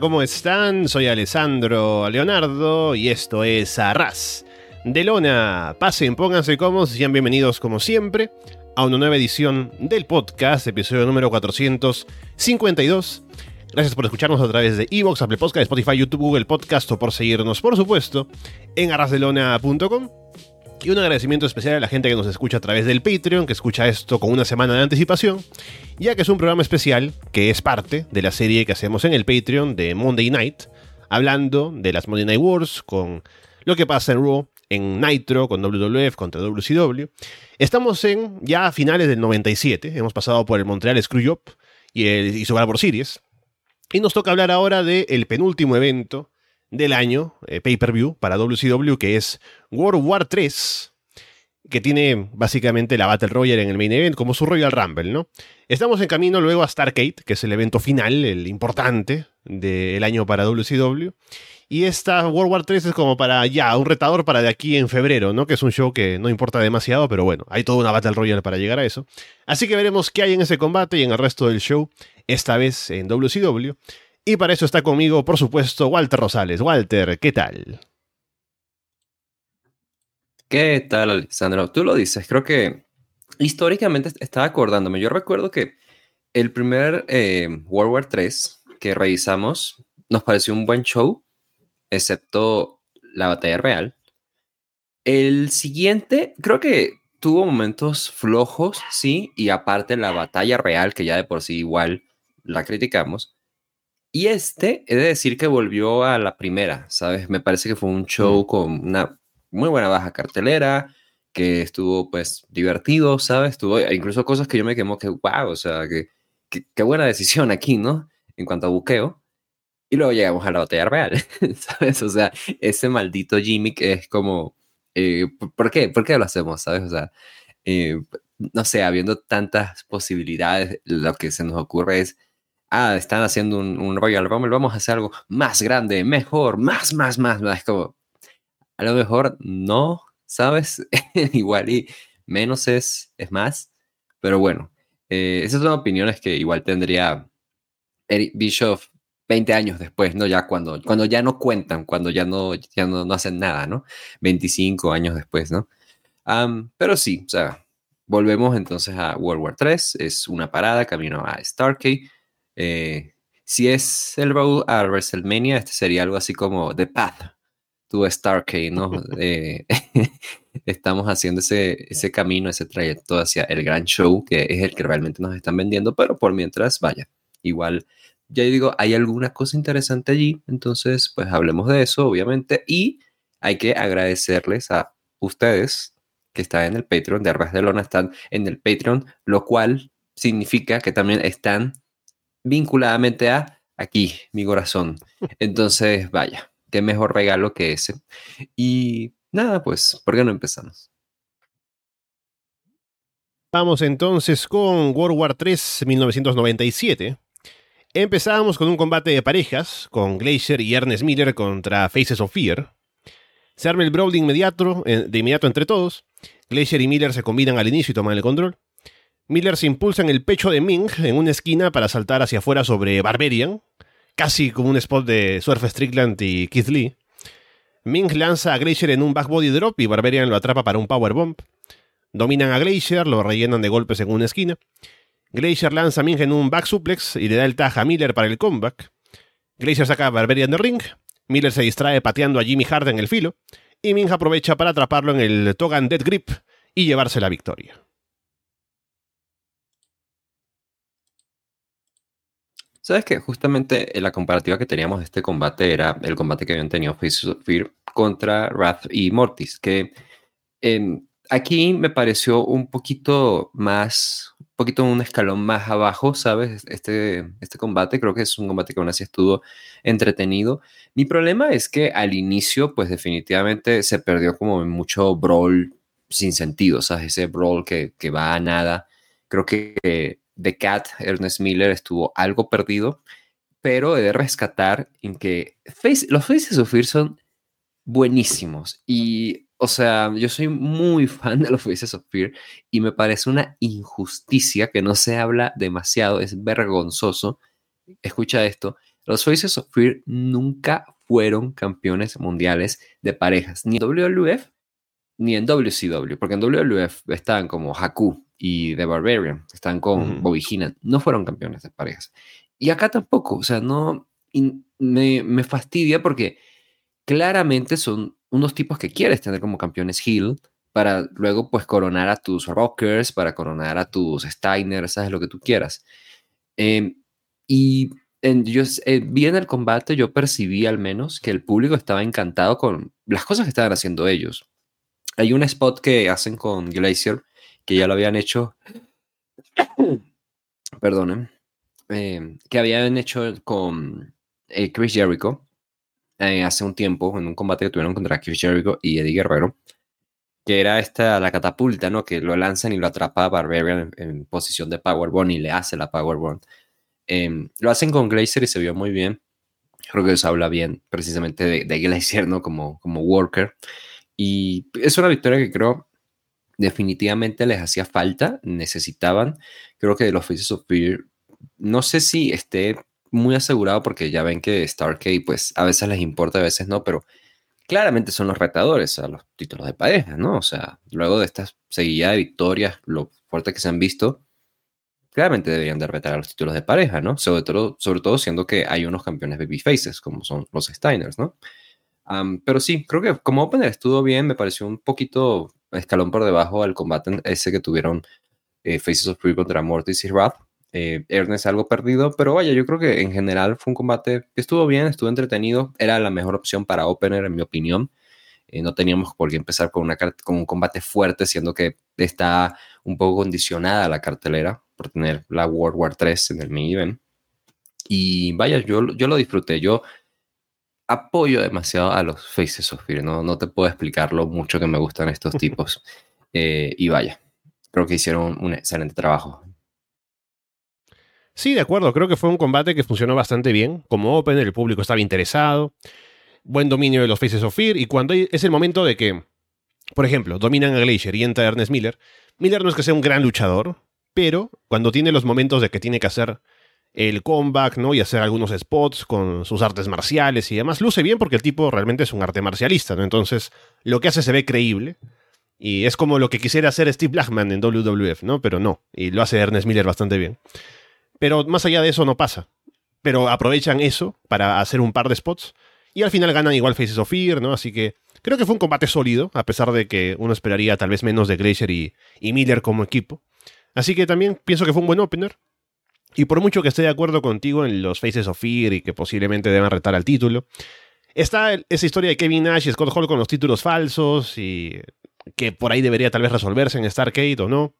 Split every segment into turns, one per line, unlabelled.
¿cómo están? Soy Alessandro Leonardo y esto es Arras de Lona. Pasen, pónganse cómodos y sean bienvenidos como siempre a una nueva edición del podcast, episodio número 452. Gracias por escucharnos a través de Evox, Apple Podcast, Spotify, YouTube, Google Podcast o por seguirnos, por supuesto, en arrasdelona.com. Y un agradecimiento especial a la gente que nos escucha a través del Patreon, que escucha esto con una semana de anticipación, ya que es un programa especial que es parte de la serie que hacemos en el Patreon de Monday Night, hablando de las Monday Night Wars, con lo que pasa en Raw, en Nitro, con WWF contra WCW. Estamos en ya a finales del 97, hemos pasado por el Montreal Screwjob y, el, y por Series, y nos toca hablar ahora del penúltimo evento del año, eh, pay-per-view, para WCW, que es World War 3, que tiene básicamente la Battle Royale en el main event, como su Royal Rumble, ¿no? Estamos en camino luego a Starcade, que es el evento final, el importante del año para WCW. Y esta World War 3 es como para ya, un retador para de aquí en febrero, ¿no? Que es un show que no importa demasiado, pero bueno, hay toda una Battle Royale para llegar a eso. Así que veremos qué hay en ese combate y en el resto del show, esta vez en WCW. Y para eso está conmigo, por supuesto, Walter Rosales. Walter, ¿qué tal?
¿Qué tal, Alessandro? Tú lo dices, creo que históricamente estaba acordándome. Yo recuerdo que el primer eh, World War III que revisamos nos pareció un buen show, excepto la batalla real. El siguiente, creo que tuvo momentos flojos, sí, y aparte la batalla real, que ya de por sí igual la criticamos. Y este, he de decir que volvió a la primera, ¿sabes? Me parece que fue un show con una muy buena baja cartelera, que estuvo pues divertido, ¿sabes? Estuvo incluso cosas que yo me quemo que, wow, o sea, que, qué buena decisión aquí, ¿no? En cuanto a buqueo. Y luego llegamos a la batalla real, ¿sabes? O sea, ese maldito Jimmy que es como, eh, ¿por qué? ¿Por qué lo hacemos, ¿sabes? O sea, eh, no sé, habiendo tantas posibilidades, lo que se nos ocurre es ah, están haciendo un, Royal Rumble, vamos a hacer algo más grande, mejor, más, más, más, más. Es como, a lo mejor no, ¿sabes? igual y menos es, es más. Pero bueno, eh, esas son opiniones que igual tendría Eric Bischoff 20 años después, ¿no? Ya cuando, cuando ya no cuentan, cuando ya no, ya no, hacen nada, ¿no? 25 años después, ¿no? pero sí, o sea, volvemos entonces a World War 3, es una parada camino a Starkey. Eh, si es el road a WrestleMania, este sería algo así como The Path to Starcade, ¿no? Eh, estamos haciendo ese, ese camino, ese trayecto hacia el gran show, que es el que realmente nos están vendiendo, pero por mientras, vaya, igual, ya digo, hay alguna cosa interesante allí, entonces, pues hablemos de eso, obviamente, y hay que agradecerles a ustedes que están en el Patreon de Arbas de Lona, están en el Patreon, lo cual significa que también están vinculadamente a aquí, mi corazón. Entonces, vaya, qué mejor regalo que ese. Y nada, pues, ¿por qué no empezamos?
Vamos entonces con World War III 1997. Empezamos con un combate de parejas, con Glacier y Ernest Miller contra Faces of Fear. Se arma el brawl de inmediato, eh, de inmediato entre todos. Glacier y Miller se combinan al inicio y toman el control. Miller se impulsa en el pecho de Ming en una esquina para saltar hacia afuera sobre Barbarian, casi como un spot de Surf Strickland y Keith Lee. Ming lanza a Glacier en un backbody drop y Barbarian lo atrapa para un powerbomb. Dominan a Glacier, lo rellenan de golpes en una esquina. Glacier lanza a Ming en un back suplex y le da el tag a Miller para el comeback. Glacier saca a Barbarian de ring. Miller se distrae pateando a Jimmy Hart en el filo. Y Ming aprovecha para atraparlo en el Togan Dead Grip y llevarse la victoria.
Sabes que justamente eh, la comparativa que teníamos de este combate era el combate que habían tenido Fear contra Wrath y Mortis, que em, aquí me pareció un poquito más, un poquito un escalón más abajo, ¿sabes? Este, este combate creo que es un combate que aún así estuvo entretenido. Mi problema es que al inicio, pues definitivamente se perdió como mucho brawl sin sentido, ¿sabes? Ese brawl que, que va a nada. Creo que The Cat, Ernest Miller, estuvo algo perdido, pero he de rescatar en que los Faces of Fear son buenísimos. Y, o sea, yo soy muy fan de los Faces of Fear y me parece una injusticia que no se habla demasiado, es vergonzoso. Escucha esto. Los Faces of Fear nunca fueron campeones mundiales de parejas, ni en WWF ni en WCW, porque en WWF estaban como Haku y The Barbarian, están con Bobby Heenan, no fueron campeones de parejas. Y acá tampoco, o sea, no, me, me fastidia porque claramente son unos tipos que quieres tener como campeones heel para luego pues coronar a tus Rockers, para coronar a tus Steiners, sabes lo que tú quieras. Em, y en, yo eh, vi en el combate, yo percibí al menos que el público estaba encantado con las cosas que estaban haciendo ellos. Hay un spot que hacen con Glacier, que ya lo habían hecho, perdonen, em, que habían hecho con eh, Chris Jericho eh, hace un tiempo, en un combate que tuvieron contra Chris Jericho y Eddie Guerrero, que era esta, la catapulta, ¿no? Que lo lanzan y lo atrapa a Barbarian en, posición de Powerbomb y le hace la Powerbomb. Eh, lo hacen con Glacier y se vio muy bien. Creo que eso habla bien precisamente de, de Glacier, ¿no? Como, como worker. Y es una victoria que creo definitivamente les hacía falta, necesitaban. Creo que los Faces of Fear, no sé si esté muy asegurado porque ya ven que Starkey, pues a veces les importa, a veces no, pero claramente son los retadores a los títulos de pareja, ¿no? O sea, luego de esta seguida de victorias, lo fuerte que se han visto, claramente deberían de retar a los títulos de pareja, ¿no? Sobre todo, sobre todo siendo que hay unos campeones babyfaces, como son los Steiners, ¿no? pero sí, creo que como opener estuvo bien, me pareció un poquito escalón por debajo al combate ese que tuvieron eh, Faces of Free contra Mortis y Wrath. Eh, Ernest algo perdido, pero vaya, yo creo que en general fue un combate que estuvo bien, estuvo entretenido, era la mejor opción para opener en mi opinión. Eh, no teníamos por qué empezar con, una, con un combate fuerte, siendo que está un poco condicionada la cartelera por tener la World War 3 en el main event. Y vaya, yo, yo lo disfruté. Yo apoyo demasiado a los Faces of Fear. No, no te puedo explicar lo mucho que me gustan estos tipos. Eh, y vaya, creo que hicieron un excelente trabajo.
Sí, de acuerdo. Creo que fue un combate que funcionó bastante bien. Como Open, el público estaba interesado. Buen dominio de los Faces of Fear. Y cuando es el momento de que, por ejemplo, dominan a Glacier y entra Ernest Miller, Miller no es que sea un gran luchador, pero cuando tiene los momentos de que tiene que hacer el comeback, ¿no? Y hacer algunos spots con sus artes marciales y demás. Luce bien porque el tipo realmente es un arte marcialista, ¿no? Entonces, lo que hace se ve creíble. Y es como lo que quisiera hacer Steve Blackman en WWF, ¿no? Pero no. Y lo hace Ernest Miller bastante bien. Pero más allá de eso no pasa. Pero aprovechan eso para hacer un par de spots. Y al final ganan igual Faces of Fear, ¿no? Así que creo que fue un combate sólido, a pesar de que uno esperaría tal vez menos de Glacier y, y Miller como equipo. Así que también pienso que fue un buen opener. Y por mucho que esté de acuerdo contigo en los Faces of Fear y que posiblemente deban retar al título, está esa historia de Kevin Nash y Scott Hall con los títulos falsos y que por ahí debería tal vez resolverse en Starcade o no,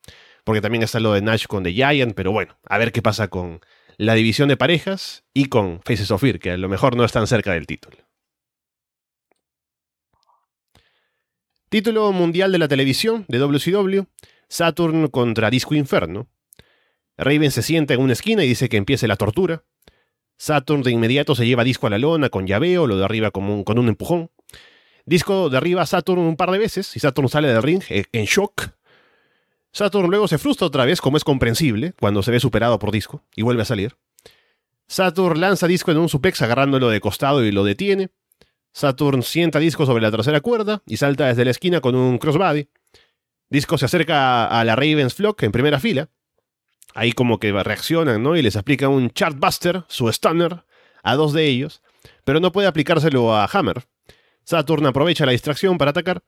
porque también está lo de Nash con The Giant, pero bueno, a ver qué pasa con la división de parejas y con Faces of Fear, que a lo mejor no están cerca del título. Título mundial de la televisión de WCW, Saturn contra Disco Inferno. Raven se sienta en una esquina y dice que empiece la tortura. Saturn de inmediato se lleva Disco a la lona con llaveo, lo de arriba con un, con un empujón. Disco derriba a Saturn un par de veces y Saturn sale del ring eh, en shock. Saturn luego se frustra otra vez, como es comprensible, cuando se ve superado por Disco, y vuelve a salir. Saturn lanza Disco en un suplex agarrándolo de costado y lo detiene. Saturn sienta Disco sobre la tercera cuerda y salta desde la esquina con un crossbody. Disco se acerca a la Ravens Flock en primera fila ahí como que reaccionan, ¿no? Y les aplica un Chartbuster, su stunner, a dos de ellos, pero no puede aplicárselo a Hammer. Saturn aprovecha la distracción para atacar.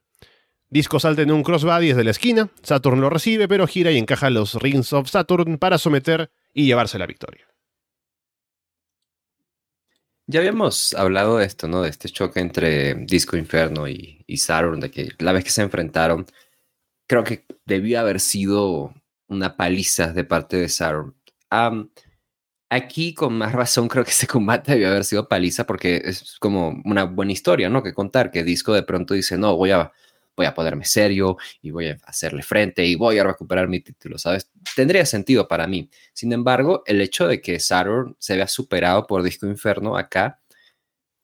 Disco salta en un crossbody desde la esquina, Saturn lo recibe, pero gira y encaja los Rings of Saturn para someter y llevarse la victoria.
Ya habíamos hablado de esto, ¿no? De este choque entre Disco Inferno y, y Saturn, de que la vez que se enfrentaron, creo que debió haber sido una paliza de parte de Sauron. aquí, con más razón, creo que ese combate debió haber sido paliza porque es como una buena historia, ¿no? Que contar, que Disco de pronto dice, no, voy a, voy a ponerme serio y voy a hacerle frente y voy a recuperar mi título, ¿sabes? Tendría sentido para mí. Sin embargo, el hecho de que Sauron se vea superado por Disco Inferno acá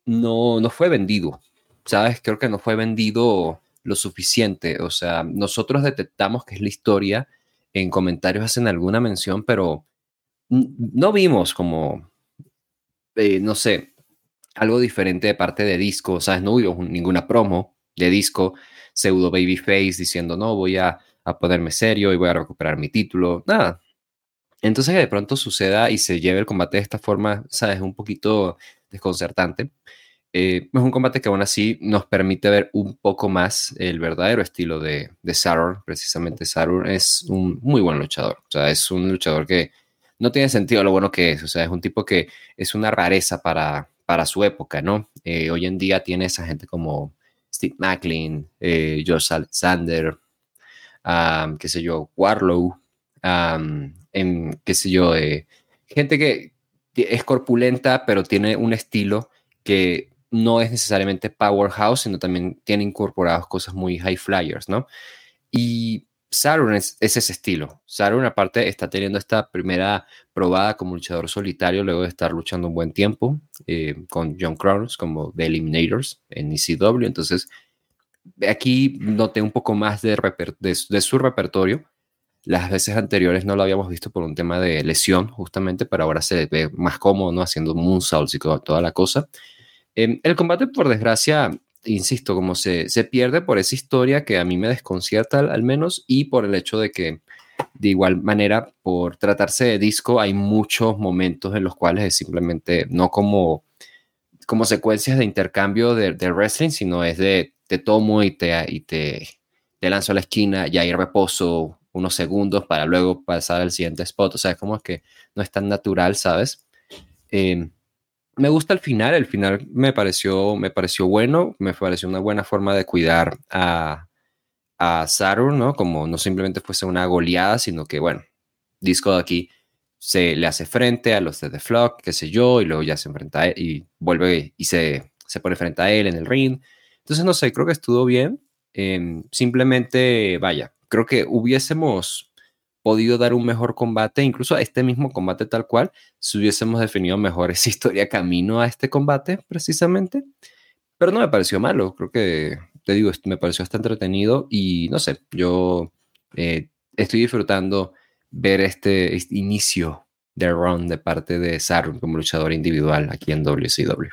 no, no fue vendido, ¿sabes? Creo que no fue vendido lo suficiente. O sea, nosotros detectamos que es la historia en comentarios hacen alguna mención, pero no vimos como eh, no sé, algo diferente de parte de disco, ¿sabes? No hubo ninguna promo de disco, pseudo babyface diciendo, no, voy a, a ponerme serio y voy a recuperar mi título, nada. Entonces que de pronto suceda y se lleve el combate de esta forma, ¿sabes? Un poquito desconcertante. Eh, es un combate que aún así nos permite ver un poco más el verdadero estilo de, de. Precisamente Saturn es un muy buen luchador. O sea, es un luchador que no tiene sentido lo bueno que es. O sea, es un tipo que es una rareza para, para su época, ¿no? Eh, hoy en día tiene esa gente como Steve Macklin, eh, Josh qué sé yo, Warlow, en, qué sé yo, eh, gente que es corpulenta, pero tiene un estilo que no es necesariamente powerhouse, sino también tiene incorporados cosas muy high flyers, ¿no? Y Saturn es, ese estilo. Saturn aparte está teniendo esta primera probada como luchador solitario luego de estar luchando un buen tiempo eh, con John Cronos como The Eliminators en ECW. Entonces, aquí noté un poco más de, de, su repertorio. Las veces anteriores no lo habíamos visto por un tema de lesión, justamente, pero ahora se ve más cómodo, ¿no? Haciendo moonsaults y toda la cosa. Em, el combate, por desgracia, insisto, como se, se pierde por esa historia que a mí me desconcierta al, menos y por el hecho de que de igual manera, por tratarse de disco, hay muchos momentos en los cuales es simplemente no como, como secuencias de intercambio de, de wrestling, sino es de te tomo y te, y te, te lanzo a la esquina y ahí reposo unos segundos para luego pasar al siguiente spot. O sea, es como que no es tan natural, ¿sabes? Eh, me gusta el final, el final me pareció, me pareció bueno, me pareció una buena forma de cuidar a, a Saturn, ¿no? Como no simplemente fuese una goleada, sino que, bueno, Disco de aquí se le hace frente a los de The Flock, qué sé yo, y luego ya se enfrenta a él, y vuelve y se, se pone frente a él en el ring. Entonces, no sé, creo que estuvo bien. Em, simplemente, vaya, creo que hubiésemos podido dar un mejor combate, incluso a este mismo combate tal cual, si hubiésemos definido mejor esa historia camino a este combate, precisamente. Pero no me pareció malo, creo que, te digo, me pareció hasta entretenido y no sé, yo eh, estoy disfrutando ver este, inicio de run de parte de Saturn como luchador individual aquí en WCW.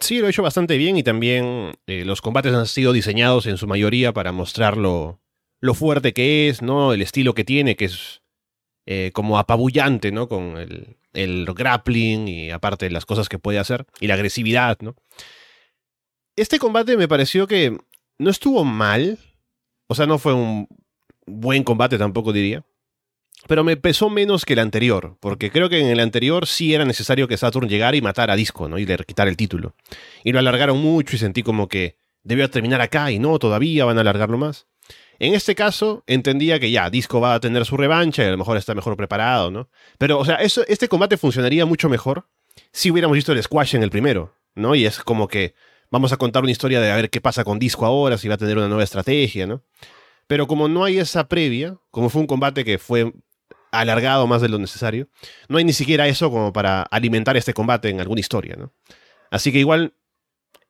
Sí, lo he hecho bastante bien y también eh, los combates han sido diseñados en su mayoría para mostrarlo lo fuerte que es, ¿no? El estilo que tiene, que es eh, como apabullante, ¿no? Con el, el, grappling y aparte las cosas que puede hacer y la agresividad, ¿no? Este combate me pareció que no estuvo mal, o sea, no fue un buen combate tampoco diría, pero me pesó menos que el anterior, porque creo que en el anterior sí era necesario que Saturn llegara y matara a Disco, ¿no? Y le quitar el título. Y lo alargaron mucho y sentí como que debió terminar acá y no, todavía van a alargarlo más. En este caso, entendía que ya, Disco va a tener su revancha y a lo mejor está mejor preparado, ¿no? Pero, o sea, este combate funcionaría mucho mejor si hubiéramos visto el squash en el primero, ¿no? Y es como que vamos a contar una historia de a ver qué pasa con Disco ahora, si va a tener una nueva estrategia, ¿no? Pero como no hay esa previa, como fue un combate que fue alargado más de lo necesario, no hay ni siquiera eso como para alimentar este combate en alguna historia, ¿no? Así que igual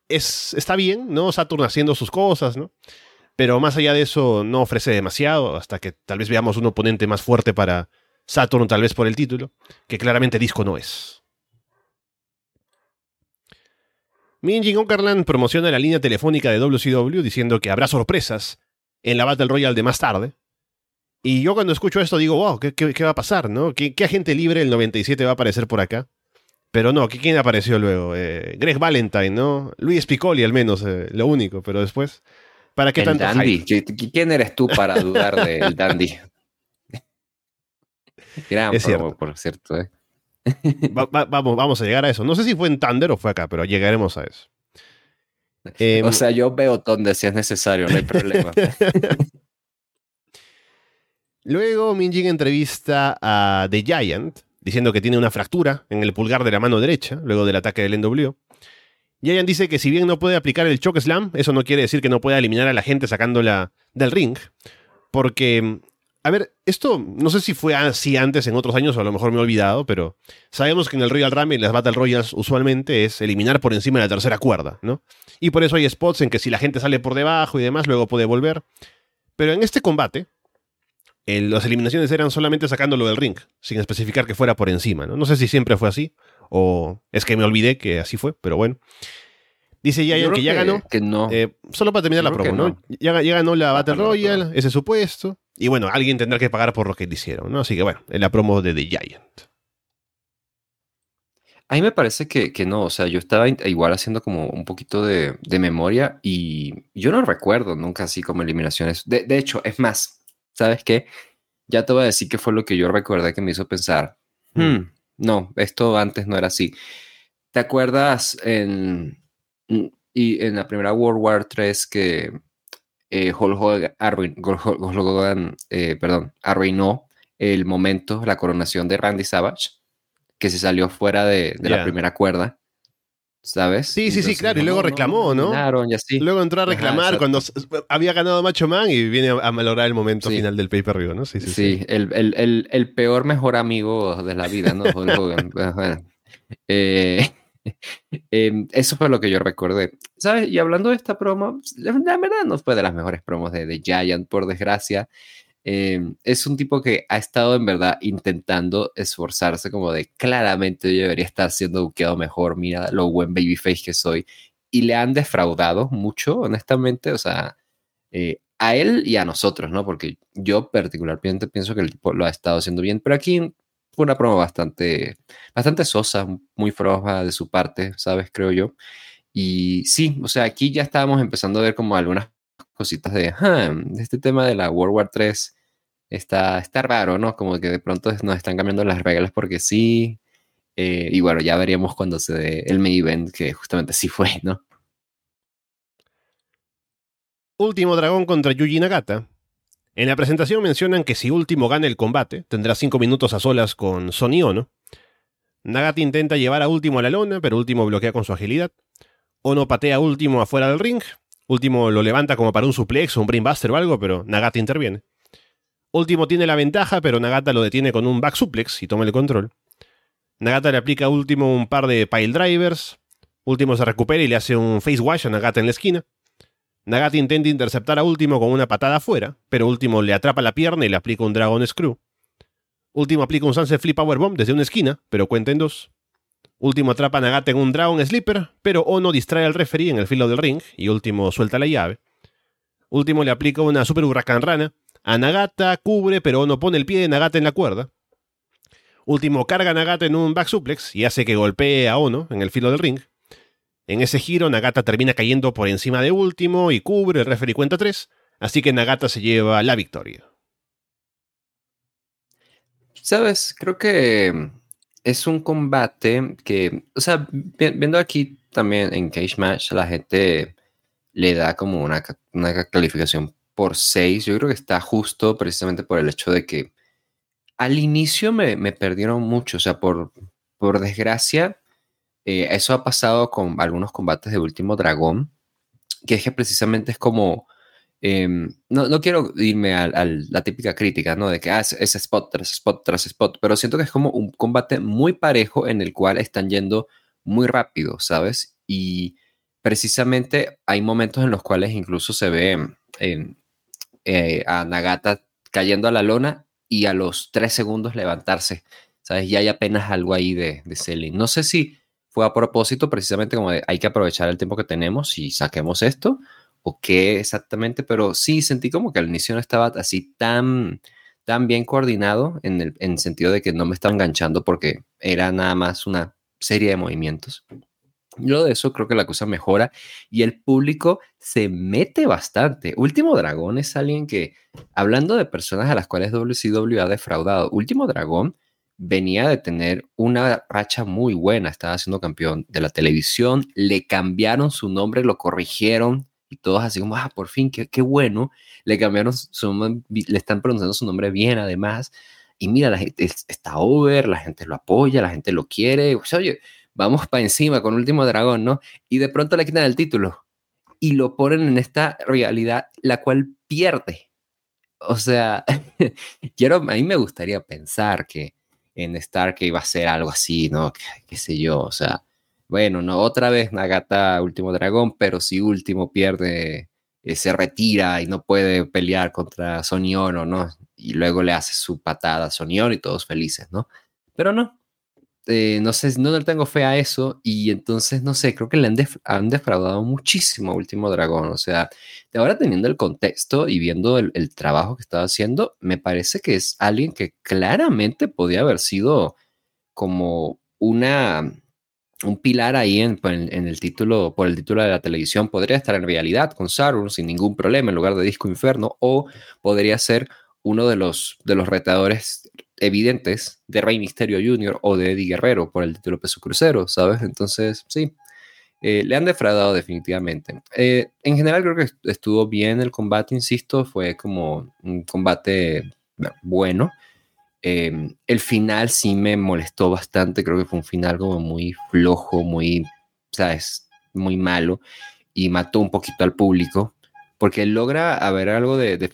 es, está bien, ¿no? Saturn haciendo sus cosas, ¿no? Pero más allá de eso, no ofrece demasiado, hasta que tal vez veamos un oponente más fuerte para Saturn, tal vez por el título, que claramente Disco no es. Minji Okerland promociona la línea telefónica de WCW diciendo que habrá sorpresas en la Battle Royale de más tarde. Y yo cuando escucho esto digo, wow, ¿qué, va a pasar? ¿no? ¿Qué, agente libre el 97 va a aparecer por acá? Pero no, ¿quién apareció luego? Eh, Greg Valentine, ¿no? Luis Piccoli al menos, eh, lo único, pero después... ¿Para qué
el dandy. ¿Quién eres tú para dudar del dandy?
Gran es cierto. por cierto. ¿eh? vamos, vamos a llegar a eso. No sé si fue en Thunder o fue acá, pero llegaremos a eso.
o em, sea, yo veo donde si es necesario, no hay problema.
Luego Minjin entrevista a The Giant, diciendo que tiene una fractura en el pulgar de la mano derecha, luego del ataque del NWO. Giant dice que si bien no puede aplicar el choke slam, eso no quiere decir que no pueda eliminar a la gente sacándola del ring. Porque, a ver, esto no sé si fue así antes en otros años o a lo mejor me he olvidado, pero sabemos que en el Royal Rumble y las Battle Royals usualmente es eliminar por encima de la tercera cuerda, ¿no? Y por eso hay spots en que si la gente sale por debajo y demás, luego puede volver. Pero en este combate, las eliminaciones eran solamente sacándolo del ring, sin especificar que fuera por encima, ¿no? No sé si siempre fue así O es que me olvidé que así fue, pero bueno. Dice Giant que ya ganó.
Que no.
Eh, solo para terminar la promo, ¿no? Ya, ya, ganó la Battle Royale, ese supuesto. Y bueno, alguien tendrá que pagar por lo que le hicieron, ¿no? Así que bueno, en la promo de The Giant.
A mí me parece que, que, no, o sea, yo estaba igual haciendo como un poquito de, de, memoria y yo no recuerdo nunca así como eliminaciones. De, de, hecho, es más, ¿sabes qué? Ya te voy a decir qué fue lo que yo recordé que me hizo pensar, mm. hmm, no, esto antes no era así. ¿Te acuerdas en, y en la primera World War III que eh, Hulk Hogan, eh, perdón, arruinó el momento, la coronación de Randy Savage? que se salió fuera de, la primera cuerda. ¿Sabes?
Sí, sí, sí, claro. Y luego reclamó, ¿no?
Y así.
Luego entró a reclamar cuando había ganado Macho Man y viene a, malograr el momento final del pay-per-view, ¿no?
Sí, sí, sí. El, el, el, peor mejor amigo de la vida, ¿no? eh, em, eso fue lo que yo recordé. ¿Sabes? Y hablando de esta promo, la verdad no fue de las mejores promos de, de Giant, por desgracia. Em, es un tipo que ha estado en verdad intentando esforzarse como de claramente debería estar siendo buqueado mejor, mira lo buen babyface que soy. Y le han defraudado mucho, honestamente, o sea, eh, a él y a nosotros, ¿no? Porque yo particularmente pienso que el tipo lo ha estado haciendo bien, pero aquí fue una promo bastante, bastante sosa, muy floja de su parte, ¿sabes? Creo yo. Y sí, o sea, aquí ya estábamos empezando a ver como algunas cositas de, de este tema de la World War 3 está, está raro, ¿no? Como que de pronto nos están cambiando las reglas porque sí. Eh, y bueno, ya veríamos cuando se dé el main event, que justamente sí fue, ¿no?
Último dragón contra Yuji Nagata. En la presentación mencionan que si Último gana el combate, tendrá 5 minutos a solas con Sony Ono. Nagata intenta llevar a Último a la lona, pero Último bloquea con su agilidad. Ono patea a Último afuera del ring. Último lo levanta como para un suplex o un brainbuster o algo, pero Nagata interviene. Último tiene la ventaja, pero Nagata lo detiene con un back suplex y toma el control. Nagata le aplica a Último un par de pile drivers. Último se recupera y le hace un face wash a Nagata en la esquina. Nagata intenta interceptar a Último con una patada afuera, pero Último le atrapa la pierna y le aplica un Dragon Screw. Último aplica un Sunset Flip Powerbomb desde una esquina, pero cuenta en dos. Último atrapa a Nagata en un Dragon Slipper, pero Ono distrae al referee en el filo del ring y Último suelta la llave. Último le aplica una Super Huracán Rana, a Nagata, cubre, pero no pone el pie de Nagata en la cuerda. Último carga a Nagata en un back suplex y hace que golpee a Ono en el filo del ring. En ese giro, Nagata termina cayendo por encima de Último y cubre, el referee cuenta 3, así que Nagata se lleva la victoria.
Sabes, creo que es un combate que, o sea, viendo aquí también en Cage Match, la gente le da como una, una calificación por 6, yo creo que está justo precisamente por el hecho de que al inicio me, perdieron mucho, o sea, por, por desgracia, eh, eso ha pasado con algunos combates de Último Dragón, que es que precisamente es como, em, no, no, quiero irme a, la típica crítica, ¿no? De que ah, es spot tras spot tras spot, pero siento que es como un combate muy parejo en el cual están yendo muy rápido, ¿sabes? Y precisamente hay momentos en los cuales incluso se ve eh, a Nagata cayendo a la lona y a los tres segundos levantarse. ¿Sabes? Y hay apenas algo ahí de, de. No sé si fue a propósito, precisamente como de hay que aprovechar el tiempo que tenemos y saquemos esto, o qué exactamente, pero sí sentí como que al inicio no estaba así tan, tan bien coordinado en el en sentido de que no me estaba enganchando porque era nada más una serie de movimientos. Yo de eso creo que la cosa mejora y el público se mete bastante. Último Dragón es alguien que, hablando de personas a las cuales WCW ha defraudado, Último Dragón venía de tener una racha muy buena, estaba siendo campeón de la televisión, le cambiaron su nombre, lo corrigieron y todos así como, ah, por fin, qué, qué bueno, le cambiaron su nombre, le están pronunciando su nombre bien además. Y mira, la gente está over, la gente lo apoya, la gente lo quiere. oye, vamos para encima con Último Dragón, ¿no? Y de pronto le quitan el título y lo ponen en esta realidad, la cual pierde. O sea, quiero, a mí me gustaría pensar que en Stark iba a ser algo así, ¿no? Qué, sé yo, o sea, bueno, no, otra vez Nagata Último Dragón, pero si Último pierde, eh, se retira y no puede pelear contra Sonion, ¿no? Y luego le hace su patada a Sonion y todos felices, ¿no? Pero no, eh, no sé, no le tengo fe a eso y entonces, no sé, creo que le han, defraudado muchísimo a Último Dragón. O sea, de ahora teniendo el contexto y viendo el, trabajo que estaba haciendo, me parece que es alguien que claramente podía haber sido como una un pilar ahí en, en, el título, por el título de la televisión, podría estar en realidad con Sauron sin ningún problema en lugar de Disco Inferno, o podría ser uno de los, de los retadores evidentes de Rey Misterio Jr. o de Eddie Guerrero por el título Peso Crucero, ¿sabes? Entonces, sí, eh, le han defraudado definitivamente. Eh, en general creo que estuvo bien el combate, insisto, fue como un combate bueno. Eh, el final sí me molestó bastante, creo que fue un final como muy flojo, muy, ¿sabes? Muy malo y mató un poquito al público porque logra haber algo de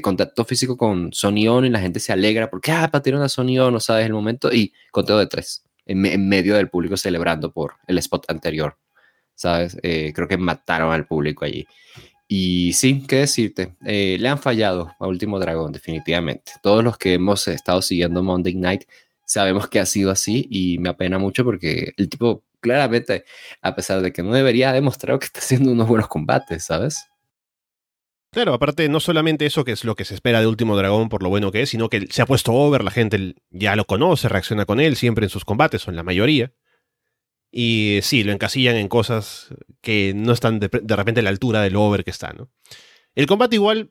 contacto físico con Sony y la gente se alegra porque, ah, patieron a Sony no sabes el momento, y conteo de tres, en, medio del público celebrando por el spot anterior, ¿sabes? Eh, creo que mataron al público allí. Y sí, qué decirte, eh, le han fallado a Último Dragón, definitivamente. Todos los que hemos estado siguiendo Monday Night sabemos que ha sido así y me apena mucho porque el tipo claramente, a pesar de que no debería, ha demostrado que está haciendo unos buenos combates, ¿sabes?
Claro, aparte no solamente eso que es lo que se espera de Último Dragón por lo bueno que es, sino que se ha puesto over, la gente ya lo conoce, reacciona con él siempre en sus combates, o en la mayoría. Y sí, lo encasillan en cosas que no están de, repente a la altura del over que está, ¿no? El combate igual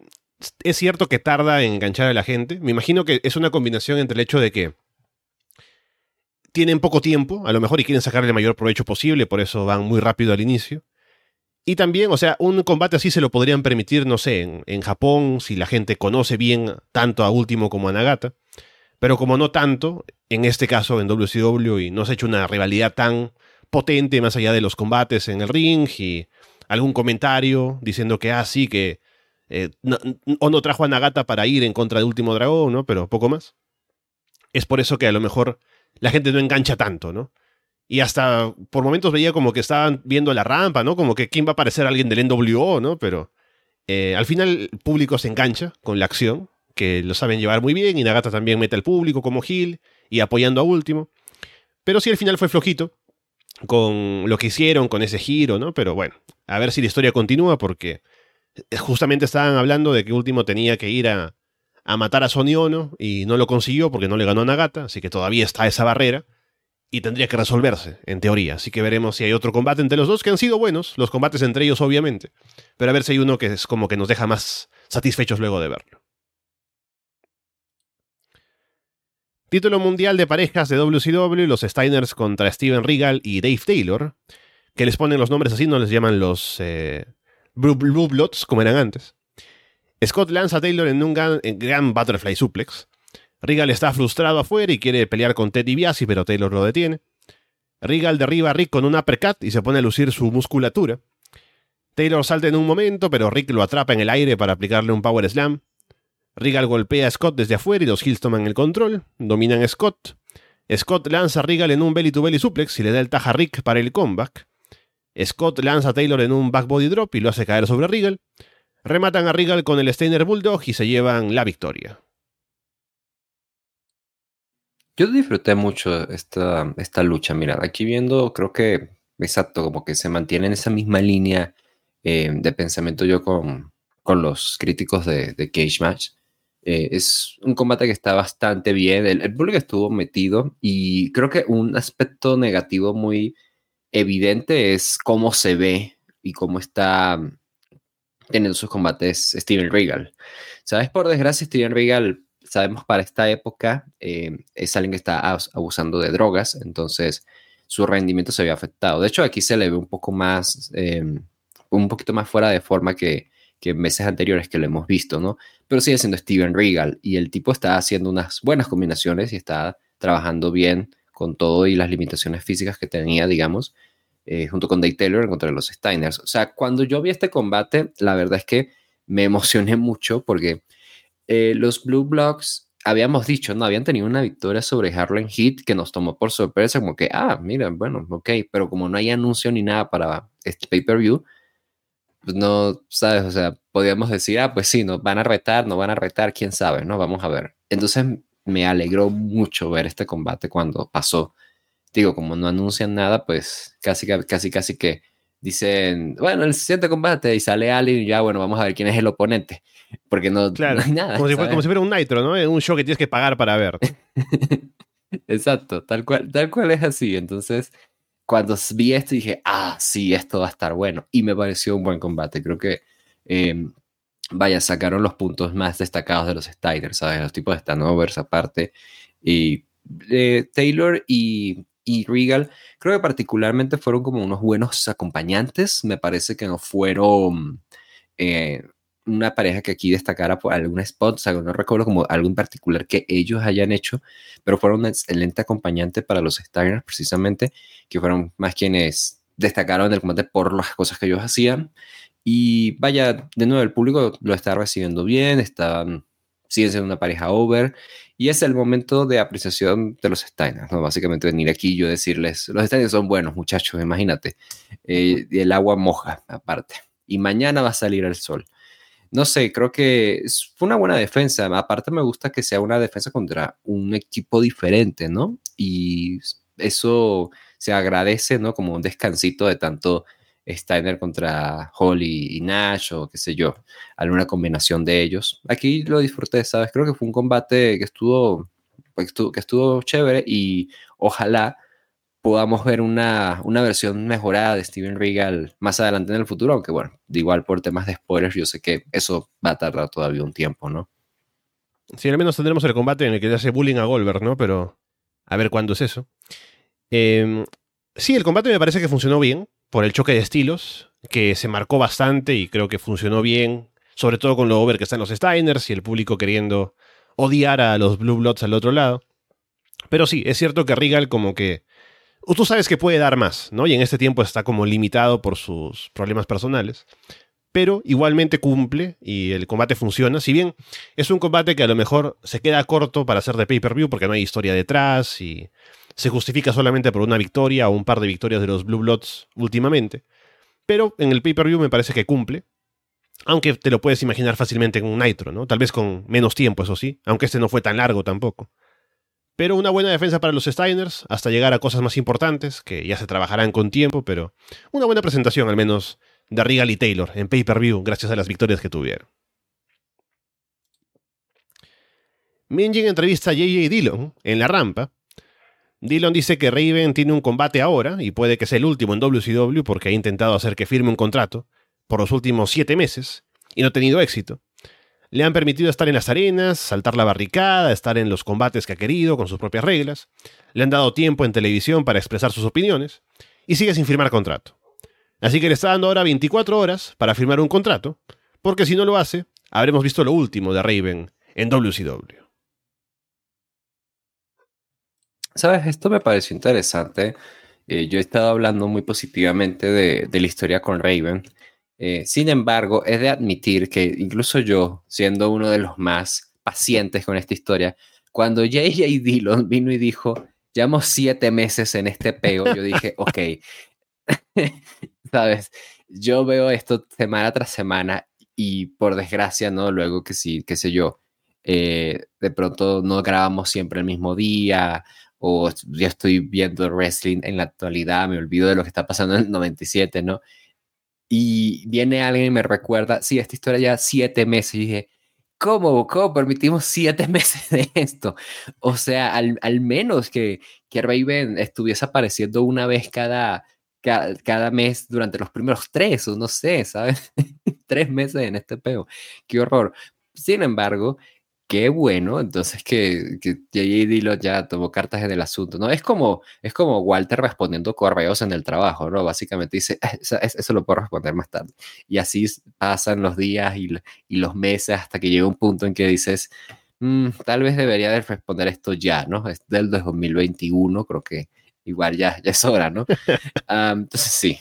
es cierto que tarda en enganchar a la gente. Me imagino que es una combinación entre el hecho de que tienen poco tiempo, a lo mejor, y quieren sacarle el mayor provecho posible, por eso van muy rápido al inicio. Y también, o sea, un combate así se lo podrían permitir, no sé, en, Japón, si la gente conoce bien tanto a Último como a Nagata. Pero como no tanto, en este caso en WCW, y no se ha hecho una rivalidad tan potente más allá de los combates en el ring y algún comentario diciendo que, ah, sí, que eh, o no trajo a Nagata para ir en contra de Último Dragón, ¿no? Pero poco más. Es por eso que a lo mejor la gente no engancha tanto, ¿no? Y hasta por momentos veía como que estaban viendo la rampa, ¿no? Como que quién va a aparecer alguien del NWO, ¿no? Pero eh, al final el público se engancha con la acción, que lo saben llevar muy bien, y Nagata también mete al público como Gil y apoyando a Último. Pero sí, al final fue flojito con lo que hicieron, con ese giro, ¿no? Pero bueno, a ver si la historia continúa, porque justamente estaban hablando de que Último tenía que ir a, a matar a Soniono y no lo consiguió porque no le ganó a Nagata, así que todavía está esa barrera y tendría que resolverse, en teoría. Así que veremos si hay otro combate entre los dos, que han sido buenos, los combates entre ellos obviamente, pero a ver si hay uno que es como que nos deja más satisfechos luego de verlo. Título mundial de parejas de WCW, los Steiners contra Steven Regal y Dave Taylor, que les ponen los nombres así, no les llaman los eh, Blue, Bloods como eran antes. Scott lanza a Taylor en un gran Butterfly Suplex. Regal está frustrado afuera y quiere pelear con Ted DiBiase, pero Taylor lo detiene. Regal derriba a Rick con un uppercut y se pone a lucir su musculatura. Taylor salta en un momento, pero Rick lo atrapa en el aire para aplicarle un power slam. Regal golpea a Scott desde afuera y los Hills toman el control, dominan a Scott. Scott lanza a Regal en un belly to belly suplex y le da el taja a Rick para el comeback. Scott lanza a Taylor en un back body drop y lo hace caer sobre Regal. Rematan a Regal con el Steiner Bulldog y se llevan la victoria.
Yo disfruté mucho esta, esta lucha. Mira, aquí viendo, creo que, exacto, como que se mantiene en esa misma línea eh, de pensamiento yo con, con los críticos de, Cage Match. Eh, es un combate que está bastante bien. El, el, público estuvo metido y creo que un aspecto negativo muy evidente es cómo se ve y cómo está teniendo sus combates Steven Regal. Sabes, por desgracia, Steven Regal sabemos para esta época eh, es alguien que está abusando de drogas, entonces su rendimiento se había afectado. De hecho, aquí se le ve un poco más, em, un poquito más fuera de forma que, que meses anteriores que lo hemos visto, ¿no? Pero sigue siendo Steven Regal y el tipo está haciendo unas buenas combinaciones y está trabajando bien con todo y las limitaciones físicas que tenía, digamos, eh, junto con Dave Taylor en contra de los Steiners. O sea, cuando yo vi este combate, la verdad es que me emocioné mucho porque eh, los Blue Blocks, habíamos dicho, no, habían tenido una victoria sobre Harlem Heat que nos tomó por sorpresa, como que, ah, mira, bueno, ok, pero como no hay anuncio ni nada para este pay-per-view, pues no, sabes, o sea, podíamos decir, ah, pues sí, nos van a retar, no van a retar, quién sabe, ¿no? Vamos a ver. Entonces me alegró mucho ver este combate cuando pasó. Digo, como no anuncian nada, pues casi, casi, casi que dicen, bueno, el siguiente combate y sale alguien y ya, bueno, vamos a ver quién es el oponente. Porque no, hay nada.
Como si, fuera, un Nitro, ¿no? Un show que tienes que pagar para ver.
Exacto, tal cual, tal cual es así. Entonces, cuando vi esto dije, ah, sí, esto va a estar bueno. Y me pareció un buen combate. Creo que, em, vaya, sacaron los puntos más destacados de los Steiners, ¿sabes? Los tipos de Stanovers aparte. Y eh, Taylor y, y, Regal, creo que particularmente fueron como unos buenos acompañantes. Me parece que no fueron... Eh, una pareja que aquí destacara por algún spot, o sea, no recuerdo como algo en particular que ellos hayan hecho, pero fueron un excelente acompañante para los Steiners precisamente, que fueron más quienes destacaron el combate por las cosas que ellos hacían. Y vaya, de nuevo, el público lo está recibiendo bien, están, siguen siendo una pareja over, y es el momento de apreciación de los Steiners, ¿no? Básicamente venir aquí y yo decirles, los Steiners son buenos, muchachos, imagínate, eh, el agua moja aparte, y mañana va a salir el sol no sé, creo que fue una buena defensa. Aparte me gusta que sea una defensa contra un equipo diferente, ¿no? Y eso se agradece, ¿no? Como un descansito de tanto Steiner contra Holly y Nash o qué sé yo, alguna combinación de ellos. Aquí lo disfruté, ¿sabes? Creo que fue un combate que estuvo, que estuvo chévere y ojalá podamos ver una, una, versión mejorada de Steven Regal más adelante en el futuro, aunque bueno, igual por temas de spoilers, yo sé que eso va a tardar todavía un tiempo, ¿no?
Sí, al menos tendremos el combate en el que le hace bullying a Goldberg, ¿no? Pero a ver cuándo es eso. Em, sí, el combate me parece que funcionó bien por el choque de estilos, que se marcó bastante y creo que funcionó bien, sobre todo con lo over que están los Steiners y el público queriendo odiar a los Blue Bloods al otro lado. Pero sí, es cierto que Regal como que tú sabes que puede dar más, ¿no? Y en este tiempo está como limitado por sus problemas personales. Pero igualmente cumple y el combate funciona. Si bien es un combate que a lo mejor se queda corto para ser de pay-per-view porque no hay historia detrás y se justifica solamente por una victoria o un par de victorias de los Blue Bloods últimamente. Pero en el pay-per-view me parece que cumple. Aunque te lo puedes imaginar fácilmente en un Nitro, ¿no? Tal vez con menos tiempo, eso sí. Aunque este no fue tan largo tampoco. Pero una buena defensa para los Steiners, hasta llegar a cosas más importantes, que ya se trabajarán con tiempo, pero una buena presentación al menos de Regal y Taylor en pay-per-view gracias a las victorias que tuvieron. Minjin entrevista a JJ Dillon en la rampa. Dillon dice que Raven tiene un combate ahora y puede que sea el último en WCW porque ha intentado hacer que firme un contrato por los últimos siete meses y no ha tenido éxito. Le han permitido estar en las arenas, saltar la barricada, estar en los combates que ha querido con sus propias reglas. Le han dado tiempo en televisión para expresar sus opiniones y sigue sin firmar contrato. Así que le está dando ahora 24 horas para firmar un contrato, porque si no lo hace, habremos visto lo último de Raven en WCW.
Sabes, esto me pareció interesante. Eh, yo he estado hablando muy positivamente de, de la historia con Raven eh, sin embargo, es de admitir que incluso yo, siendo uno de los más pacientes con esta historia, cuando JJ Dillon vino y dijo, llevamos siete meses en este peo, yo dije, ok, sabes, yo veo esto semana tras semana y por desgracia, ¿no? Luego que sí, qué sé yo, eh, de pronto no grabamos siempre el mismo día o ya estoy viendo wrestling en la actualidad, me olvido de lo que está pasando en el 97, ¿no? y viene alguien y me recuerda, sí, esta historia ya siete meses, y dije, ¿cómo, cómo permitimos siete meses de esto? O sea, al, al menos que, que Raven estuviese apareciendo una vez cada, cada, cada, mes durante los primeros tres, o no sé, ¿sabes? tres meses en este peo. Qué horror. Sin embargo, qué bueno, entonces que, que J.J. Dillon ya tomó cartas en el asunto, ¿no? Es como, es como Walter respondiendo correos en el trabajo, ¿no? Básicamente dice, ah, eso, lo puedo responder más tarde. Y así pasan los días y, y los meses hasta que llega un punto en que dices, mm, tal vez debería de responder esto ya, ¿no? Es del 2021, creo que igual ya, ya es hora, ¿no? entonces sí,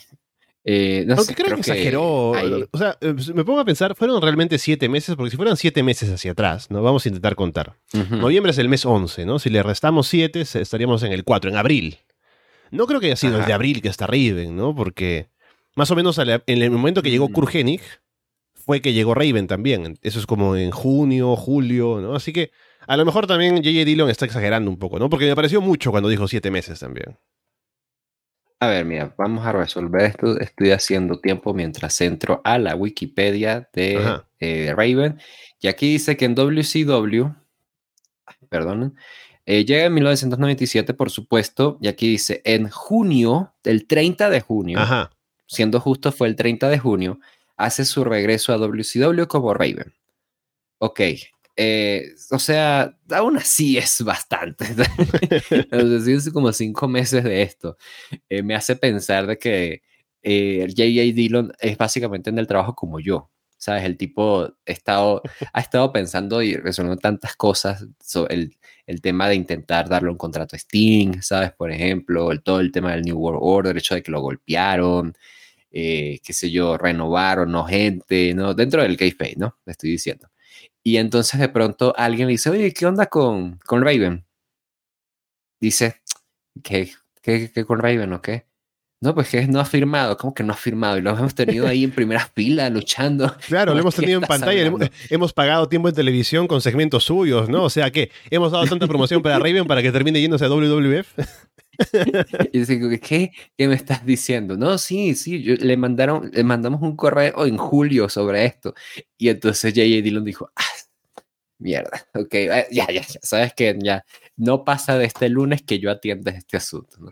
eh, no Aunque creo, que, exageró. O sea, eh, me pongo a pensar, fueron realmente siete meses, porque si fueran siete meses hacia atrás, ¿no? Vamos a intentar contar. Noviembre es el mes 11, ¿no? Si le restamos siete, estaríamos en el 4, en abril. No creo que haya sido el de abril que está Raven, ¿no? Porque más o menos en el momento que llegó mm. Kurgenig, fue que llegó Raven también. Eso es como en junio, julio, ¿no? Así que A lo mejor también J.J. Dillon está exagerando un poco, ¿no? Porque me pareció mucho cuando dijo siete meses también.
A ver, mira, vamos a resolver esto. Estoy haciendo tiempo mientras entro a la Wikipedia de eh, Raven. Y aquí dice que en WCW, perdón, eh, llega en 1997, por supuesto. Y aquí dice, en junio, el 30 de junio, siendo justo fue el 30 de junio, hace su regreso a WCW como Raven. Ok, eh, o sea, aún así es bastante. es como cinco meses de esto. Eh, me hace pensar de que eh, J.J. Dillon es básicamente en el trabajo como yo. ¿Sabes? El tipo ha estado, ha estado pensando y resolviendo tantas cosas sobre el, el, tema de intentar darle un contrato a Sting, ¿sabes? Por ejemplo, el, todo el tema del New World Order, el hecho de que lo golpearon, qué sé yo, renovaron, no gente, ¿no? Dentro del kayfabe, ¿no? Le estoy diciendo. Y entonces de pronto alguien le dice, oye, ¿qué onda con, con Raven? Dice, ¿qué, qué, qué con Raven o qué? No, pues que no ha firmado. ¿Cómo que no ha firmado? Y lo hemos tenido ahí en primera fila luchando.
Claro, lo hemos tenido en pantalla. Hemos, pagado tiempo en televisión con segmentos suyos, ¿no? O sea que hemos dado tanta promoción para Raven para que termine yéndose a WWF.
y digo, ¿qué? ¿Qué me estás diciendo? No, sí, sí, le, mandaron, le mandamos un correo en julio sobre esto. Y entonces J.J. Dillon dijo, ah, mierda, ok, eh, ya, ya, ya, sabes que ya no pasa de este lunes que yo atienda este asunto. ¿no?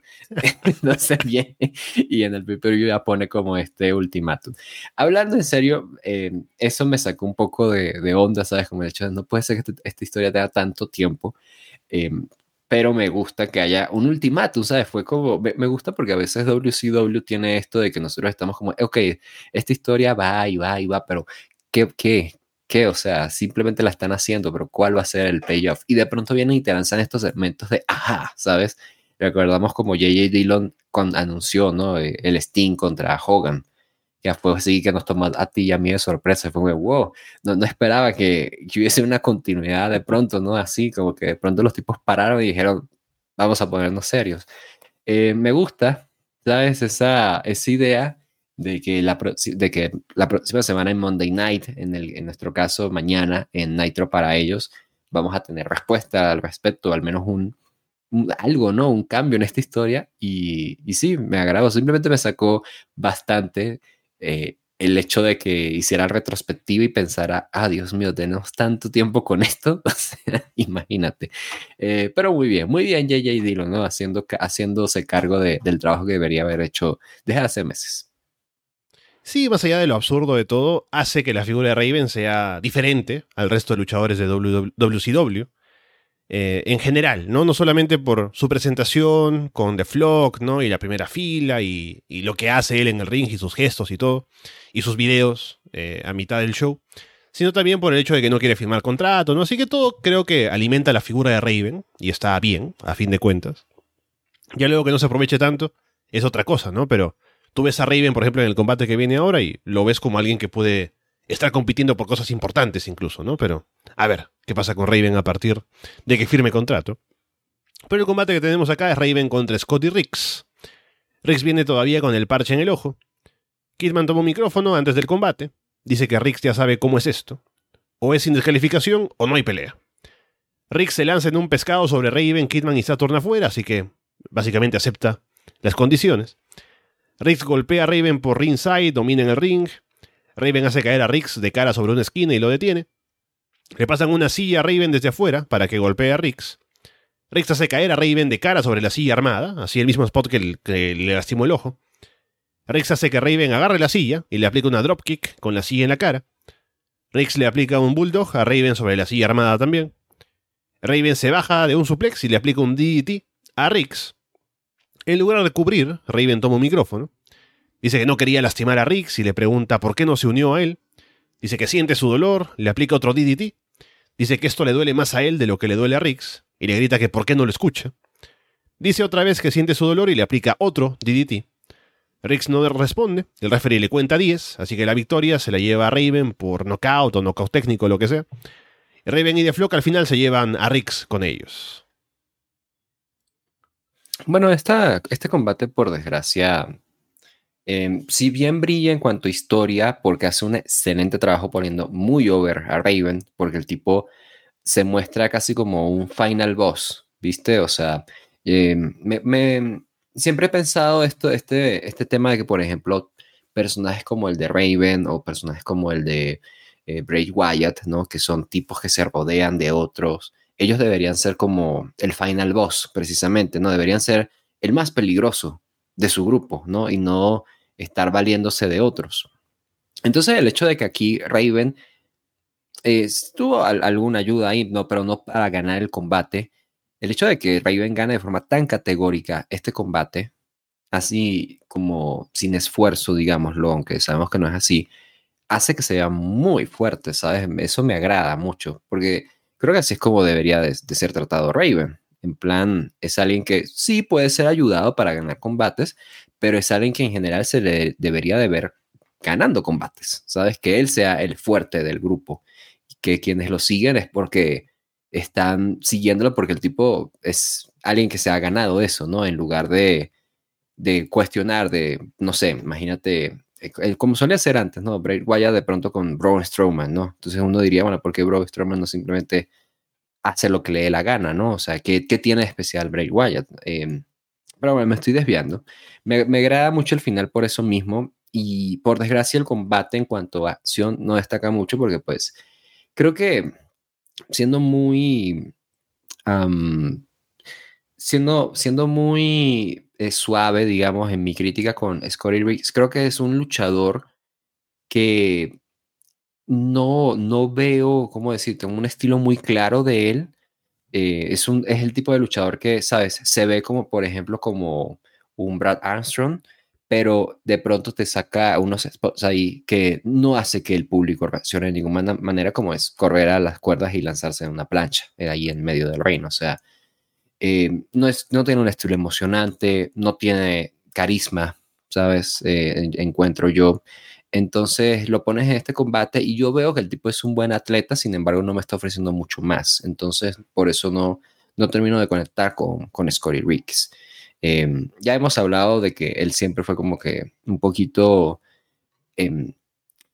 Entonces viene y en el paper ya pone como este ultimátum. Hablando en serio, eh, eso me sacó un poco de, de, onda, ¿sabes? Como el hecho de no puede ser que este, esta historia tenga tanto tiempo. Eh, pero me gusta que haya un ultimátum, ¿sabes? Fue como, me, gusta porque a veces WCW tiene esto de que nosotros estamos como, ok, esta historia va y va y va, pero ¿qué, qué, qué? O sea, simplemente la están haciendo, pero ¿cuál va a ser el payoff? Y de pronto vienen y te lanzan estos segmentos de, ajá, ¿sabes? Recordamos como J.J. Dillon anunció, ¿no? Eh, el Sting contra Hogan ya fue así que nos tomó a ti y a mí de sorpresa. Fue como, wow, no, no esperaba que, que, hubiese una continuidad de pronto, ¿no? Así como que de pronto los tipos pararon y dijeron, vamos a ponernos serios. Eh, me gusta, ¿sabes? Esa, esa idea de que, la, de que la próxima semana en Monday Night, en, el, en nuestro caso mañana en Nitro para ellos, vamos a tener respuesta al respecto, al menos un, algo, ¿no? Un cambio en esta historia y, y sí, me agradó, simplemente me sacó bastante eh, el hecho de que hiciera retrospectiva y pensara, ah, Dios mío, tenemos tanto tiempo con esto, imagínate. Eh, pero muy bien, muy bien JJ Dillon, ¿no? Haciendo, haciéndose cargo del trabajo que debería haber hecho desde hace meses.
Sí, más allá de lo absurdo de todo, hace que la figura de Raven sea diferente al resto de luchadores de WCW. Eh, en general, ¿no? No solamente por su presentación con The Flock, ¿no? Y la primera fila y, lo que hace él en el ring y sus gestos y todo, y sus videos eh, a mitad del show, sino también por el hecho de que no quiere firmar contrato, ¿no? Así que todo creo que alimenta la figura de Raven y está bien, a fin de cuentas. Ya luego que no se aproveche tanto, es otra cosa, ¿no? Pero tú ves a Raven, por ejemplo, en el combate que viene ahora y lo ves como alguien que puede estar compitiendo por cosas importantes incluso, ¿no? Pero a ver qué pasa con Raven a partir de que firme contrato. Pero el combate que tenemos acá es Raven contra Scotty Riggs. Riggs viene todavía con el parche en el ojo. Kidman toma un micrófono antes del combate. Dice que Riggs ya sabe cómo es esto. O es sin descalificación o no hay pelea. Riggs se lanza en un pescado sobre Raven, Kidman y Saturn afuera, así que básicamente acepta las condiciones. Riggs golpea a Raven por ringside, domina en el ring, Raven hace caer a Riggs de cara sobre una esquina y lo detiene. Le pasan una silla a Raven desde afuera para que golpee a Riggs. Riggs hace caer a Raven de cara sobre la silla armada, así el mismo spot que, le lastimó el ojo. Riggs hace que Raven agarre la silla y le aplica una dropkick con la silla en la cara. Riggs le aplica un bulldog a Raven sobre la silla armada también. Raven se baja de un suplex y le aplica un DDT a Riggs. En lugar de cubrir, Raven toma un micrófono Dice que no quería lastimar a Riggs y le pregunta por qué no se unió a él. Dice que siente su dolor, le aplica otro DDT. Dice que esto le duele más a él de lo que le duele a Riggs y le grita que por qué no lo escucha. Dice otra vez que siente su dolor y le aplica otro DDT. Riggs no responde, el referee le cuenta 10, así que la victoria se la lleva a Raven por knockout o knockout técnico, lo que sea. Raven y The Flock al final se llevan a Riggs con ellos.
Bueno, este combate, por desgracia, Em, si bien brilla en cuanto a historia, porque hace un excelente trabajo poniendo muy over a Raven, porque el tipo se muestra casi como un final boss, ¿viste? O sea, eh, me, siempre he pensado esto, este, este tema de que, por ejemplo, personajes como el de Raven o personajes como el de eh, Bray Wyatt, ¿no? Que son tipos que se rodean de otros, ellos deberían ser como el final boss, precisamente, ¿no? Deberían ser el más peligroso de su grupo, ¿no? Y no estar valiéndose de otros. Entonces, el hecho de que aquí Raven eh, tuvo alguna ayuda ahí, no, pero no para ganar el combate. El hecho de que Raven gane de forma tan categórica este combate, así como sin esfuerzo, digámoslo, aunque sabemos que no es así, hace que sea muy fuerte, ¿sabes? Eso me agrada mucho, porque creo que así es como debería de, ser tratado Raven. En plan, es alguien que sí puede ser ayudado para ganar combates, pero es alguien que en general se le debería de ver ganando combates, ¿sabes? Que él sea el fuerte del grupo que quienes lo siguen es porque están siguiéndolo porque el tipo es alguien que se ha ganado eso, ¿no? En lugar de, de cuestionar, de, no sé, imagínate, como solía ser antes, ¿no? Bray Wyatt de pronto con Braun Strowman, ¿no? Entonces uno diría, bueno, ¿por qué Braun Strowman no simplemente hace lo que le dé la gana, ¿no? O sea, ¿qué, qué tiene especial Bray Wyatt? Em, pero bueno, me estoy desviando. Me, me agrada mucho el final por eso mismo y por desgracia el combate en cuanto a acción no destaca mucho porque pues creo que siendo muy, siendo, siendo muy eh, suave, digamos, en mi crítica con Scotty Riggs, creo que es un luchador que no, no veo, ¿cómo decirte?, un estilo muy claro de él. Eh, es, un, es el tipo de luchador que, ¿sabes? Se ve como, por ejemplo, como un Brad Armstrong, pero de pronto te saca unos spots ahí que no hace que el público reaccione de ninguna manera, como es correr a las cuerdas y lanzarse en una plancha, eh, ahí en medio del reino. O sea, eh, no, es, no tiene un estilo emocionante, no tiene carisma, ¿sabes? Eh, encuentro yo. Entonces lo pones en este combate y yo veo que el tipo es un buen atleta, sin embargo no me está ofreciendo mucho más. Entonces por eso no, no termino de conectar con, con Scotty Riggs. Em, ya hemos hablado de que él siempre fue como que un poquito, em,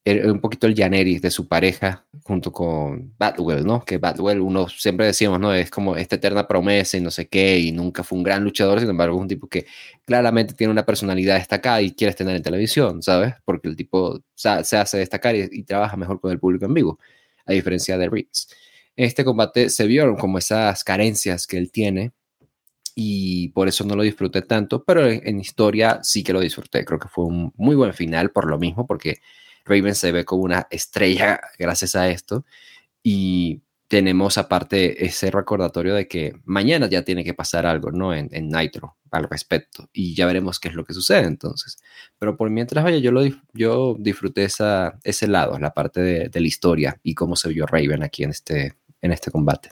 un poquito el Janeris de su pareja junto con Batwell, ¿no? Que Batwell, uno siempre decíamos, ¿no? Es como esta eterna promesa y no sé qué, y nunca fue un gran luchador, sin embargo, es un tipo que claramente tiene una personalidad destacada y quieres tener en televisión, ¿sabes? Porque el tipo se hace destacar y, trabaja mejor con el público en vivo, a diferencia de Riggs. En este combate se vieron como esas carencias que él tiene y por eso no lo disfruté tanto, pero en, historia sí que lo disfruté. Creo que fue un muy buen final por lo mismo, porque Raven se ve como una estrella gracias a esto. Y tenemos aparte ese recordatorio de que mañana ya tiene que pasar algo, ¿no? En, Nitro al respecto. Y ya veremos qué es lo que sucede entonces. Pero por mientras, vaya, yo, lo, yo disfruté esa, ese lado, la parte de, de la historia y cómo se vio Raven aquí en este, en este combate.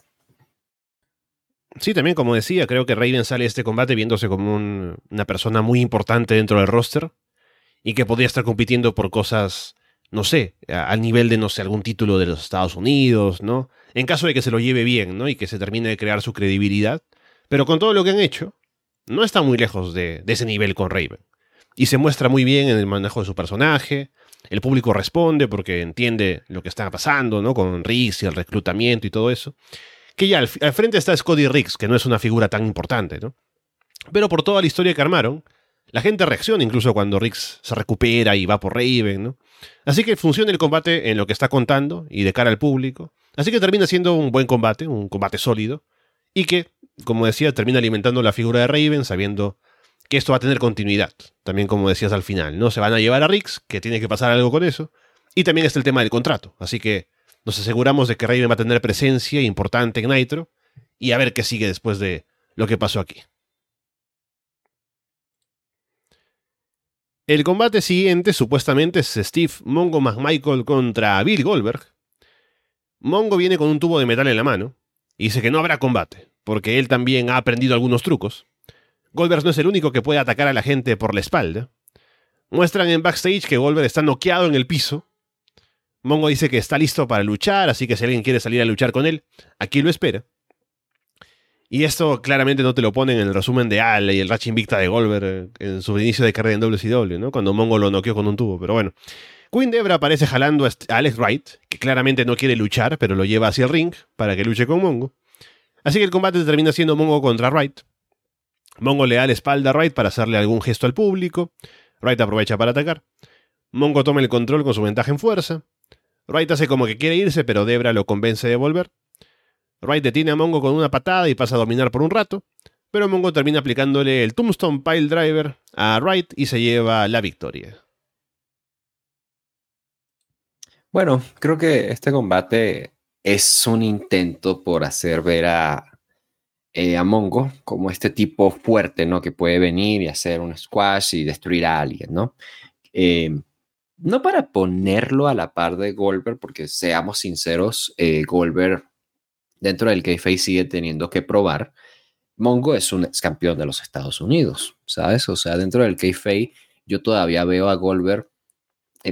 Sí, también como decía, creo que Raven sale de este combate viéndose como una persona muy importante dentro del roster y que podría estar compitiendo por cosas, no sé, al nivel de, no sé, algún título de los Estados Unidos, ¿no? En caso de que se lo lleve bien, ¿no? Y que se termine de crear su credibilidad. Pero con todo lo que han hecho, no está muy lejos de, ese nivel con Raven. Y se muestra muy bien en el manejo de su personaje. El público responde porque entiende lo que está pasando, ¿no? Con Riggs y el reclutamiento y todo eso que ya al, frente está Scotty Riggs, que no es una figura tan importante, ¿no? Pero por toda la historia que armaron, la gente reacciona incluso cuando Riggs se recupera y va por Raven, ¿no? Así que funciona el combate en lo que está contando y de cara al público. Así que termina siendo un buen combate, un combate sólido, y que, como decía, termina alimentando la figura de Raven, sabiendo que esto va a tener continuidad. También, como decías al final, ¿no? Se van a llevar a Riggs, que tiene que pasar algo con eso. Y también está el tema del contrato. Así que nos aseguramos de que Raven va a tener presencia importante en Nitro y a ver qué sigue después de lo que pasó aquí. El combate siguiente supuestamente es Steve Mongo McMichael contra Bill Goldberg. Mongo viene con un tubo de metal en la mano y dice que no habrá combate, porque él también ha aprendido algunos trucos. Goldberg no es el único que puede atacar a la gente por la espalda. Muestran en backstage que Goldberg está noqueado en el piso Mongo dice que está listo para luchar, así que si alguien quiere salir a luchar con él, aquí lo espera. Y esto claramente no te lo ponen en el resumen de Ale y el Ratch Invicta de Goldberg en su inicio de carrera en WCW, ¿no? Cuando Mongo lo noqueó con un tubo. Pero bueno, Queen Debra aparece jalando a Alex Wright, que claramente no quiere luchar, pero lo lleva hacia el ring para que luche con Mongo. Así que el combate termina siendo Mongo contra Wright. Mongo le da la espalda a Wright para hacerle algún gesto al público. Wright aprovecha para atacar. Mongo toma el control con su ventaja en fuerza. Wright hace como que quiere irse, pero Debra lo convence de volver. Wright detiene a Mongo con una patada y pasa a dominar por un rato, pero Mongo termina aplicándole el Tombstone Pile Driver a Wright y se lleva la victoria.
Bueno, creo que este combate es un intento por hacer ver a, eh, a Mongo como este tipo fuerte, ¿no? Que puede venir y hacer un squash y destruir a alguien, ¿no? Eh, no para ponerlo a la par de Goldberg, porque seamos sinceros, eh, Goldberg dentro del kayfabe sigue teniendo que probar. Mongo es un ex campeón de los Estados Unidos, ¿sabes? O sea, dentro del kayfabe yo todavía veo a Goldberg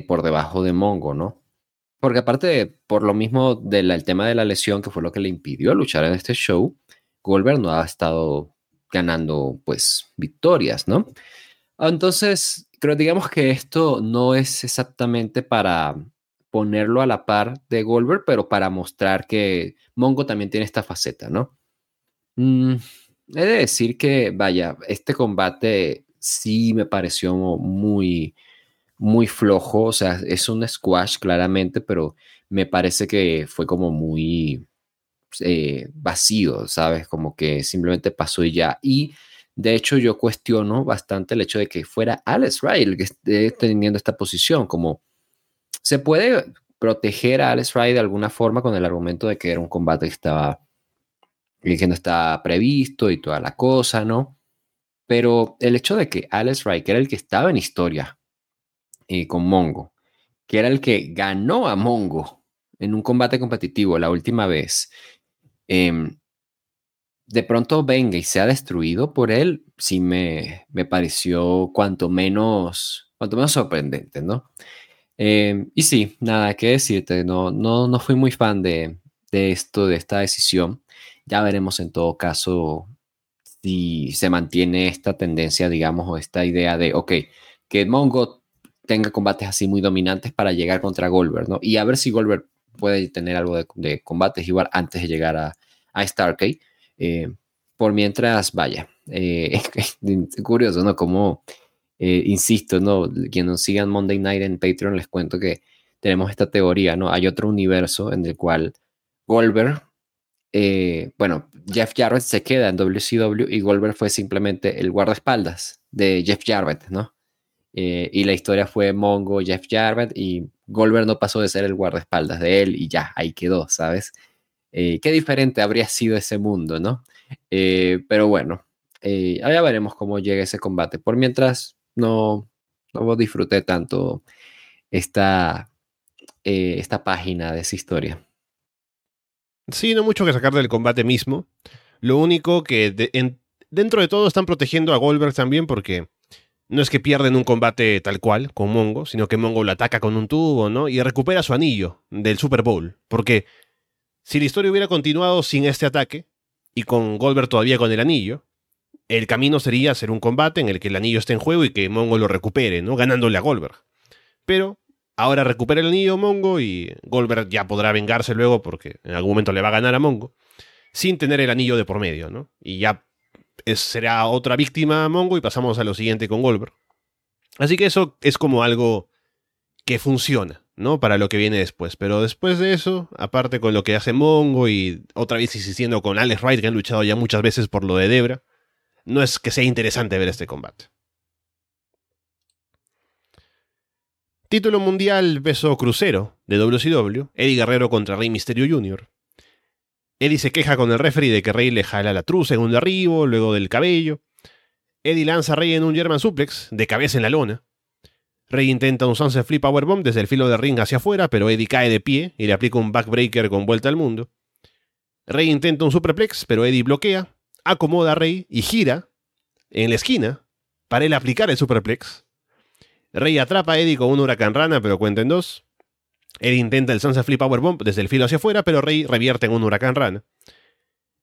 por debajo de Mongo, ¿no? Porque aparte, por lo mismo del tema de la lesión, que fue lo que le impidió luchar en este show, Goldberg no ha estado ganando, pues, victorias, ¿no? Entonces, creo, digamos que esto no es exactamente para ponerlo a la par de Goldberg, pero para mostrar que Mongo también tiene esta faceta, ¿no? Mm, he de decir que, vaya, este combate sí me pareció muy, muy flojo, o sea, es un squash claramente, pero me parece que fue como muy eh, vacío, ¿sabes? Como que simplemente pasó y ya. Y de hecho yo cuestiono bastante el hecho de que fuera Alex Wright el que esté teniendo esta posición, como se puede proteger a Alex Wright de alguna forma con el argumento de que era un combate que estaba que no estaba previsto y toda la cosa, ¿no? Pero el hecho de que Alex Wright, que era el que estaba en historia, eh, con Mongo, que era el que ganó a Mongo en un combate competitivo la última vez, em, de pronto venga y sea destruido por él, sí me, me pareció cuanto menos, cuanto menos sorprendente, ¿no? Em, y sí, nada que decirte, no, no, no fui muy fan de, de esto, de esta decisión. Ya veremos en todo caso si se mantiene esta tendencia, digamos, o esta idea de, ok, que Mongo tenga combates así muy dominantes para llegar contra Goldberg, ¿no? Y a ver si Goldberg puede tener algo de, combates igual antes de llegar a, a Starcade. Eh, por mientras, vaya, eh, es curioso, ¿no? Como, eh, insisto, ¿no? Quienes nos sigan Monday Night en Patreon, les cuento que tenemos esta teoría, ¿no? Hay otro universo en el cual Goldberg, bueno, Jeff Jarrett se queda en WCW y Goldberg fue simplemente el guardaespaldas de Jeff Jarrett, ¿no? Eh, y la historia fue Mongo, Jeff Jarrett y Goldberg no pasó de ser el guardaespaldas de él y ya, ahí quedó, ¿sabes? Eh, qué diferente habría sido ese mundo, ¿no? Eh, pero bueno, ya veremos cómo llega ese combate. Por mientras, no, no disfruté tanto esta, esta página de esa historia.
Sí, no mucho que sacar del combate mismo. Lo único que dentro de todo están protegiendo a Goldberg también porque no es que pierden un combate tal cual con Mongo, sino que Mongo lo ataca con un tubo, ¿no? Y recupera su anillo del Super Bowl. Porque si la historia hubiera continuado sin este ataque, y con Goldberg todavía con el anillo, el camino sería hacer un combate en el que el anillo esté en juego y que Mongo lo recupere, ¿no? Ganándole a Goldberg. Pero ahora recupera el anillo Mongo y Goldberg ya podrá vengarse luego porque en algún momento le va a ganar a Mongo, sin tener el anillo de por medio, ¿no? Y ya será otra víctima Mongo y pasamos a lo siguiente con Goldberg. Así que eso es como algo que funciona, ¿no? Para lo que viene después. Pero después de eso, aparte con lo que hace Mongo y otra vez insistiendo con Alex Wright, que han luchado ya muchas veces por lo de Debra, no es que sea interesante ver este combate. Título mundial peso crucero de WCW, Eddie Guerrero contra Rey Mysterio Jr. Eddie se queja con el referee de que Rey le jala la truza en un derribo, luego del cabello. Eddie lanza a Rey en un German suplex, de cabeza en la lona. Rey intenta un sunset flip powerbomb desde el filo de ring hacia afuera, pero Eddie cae de pie y le aplica un backbreaker con vuelta al mundo. Rey intenta un superplex, pero Eddie bloquea, acomoda a Rey y gira en la esquina para él aplicar el superplex. Rey atrapa a Eddie con un huracán rana, pero cuenta en dos. Eddie intenta el Sunset Flip Powerbomb desde el filo hacia afuera, pero Rey revierte en un Huracán Rana.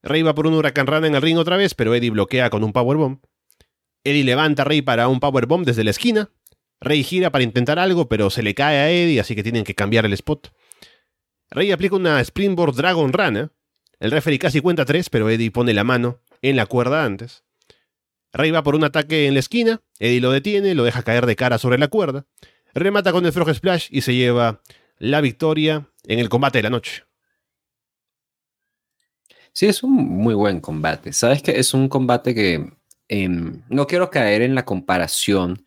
Rey va por un Huracán Rana en el ring otra vez, pero Eddie bloquea con un Powerbomb. Eddie levanta a Rey para un Powerbomb desde la esquina, Rey gira para intentar algo, pero se le cae a Eddie, así que tienen que cambiar el spot. Rey aplica una Springboard Dragon Rana. El referee casi cuenta tres, pero Eddie pone la mano en la cuerda antes. Rey va por un ataque en la esquina, Eddie lo detiene, lo deja caer de cara sobre la cuerda, remata con el Frog Splash y se lleva la victoria en el combate de la noche.
Sí, es un muy buen combate. Sabes que es un combate que em, no quiero caer en la comparación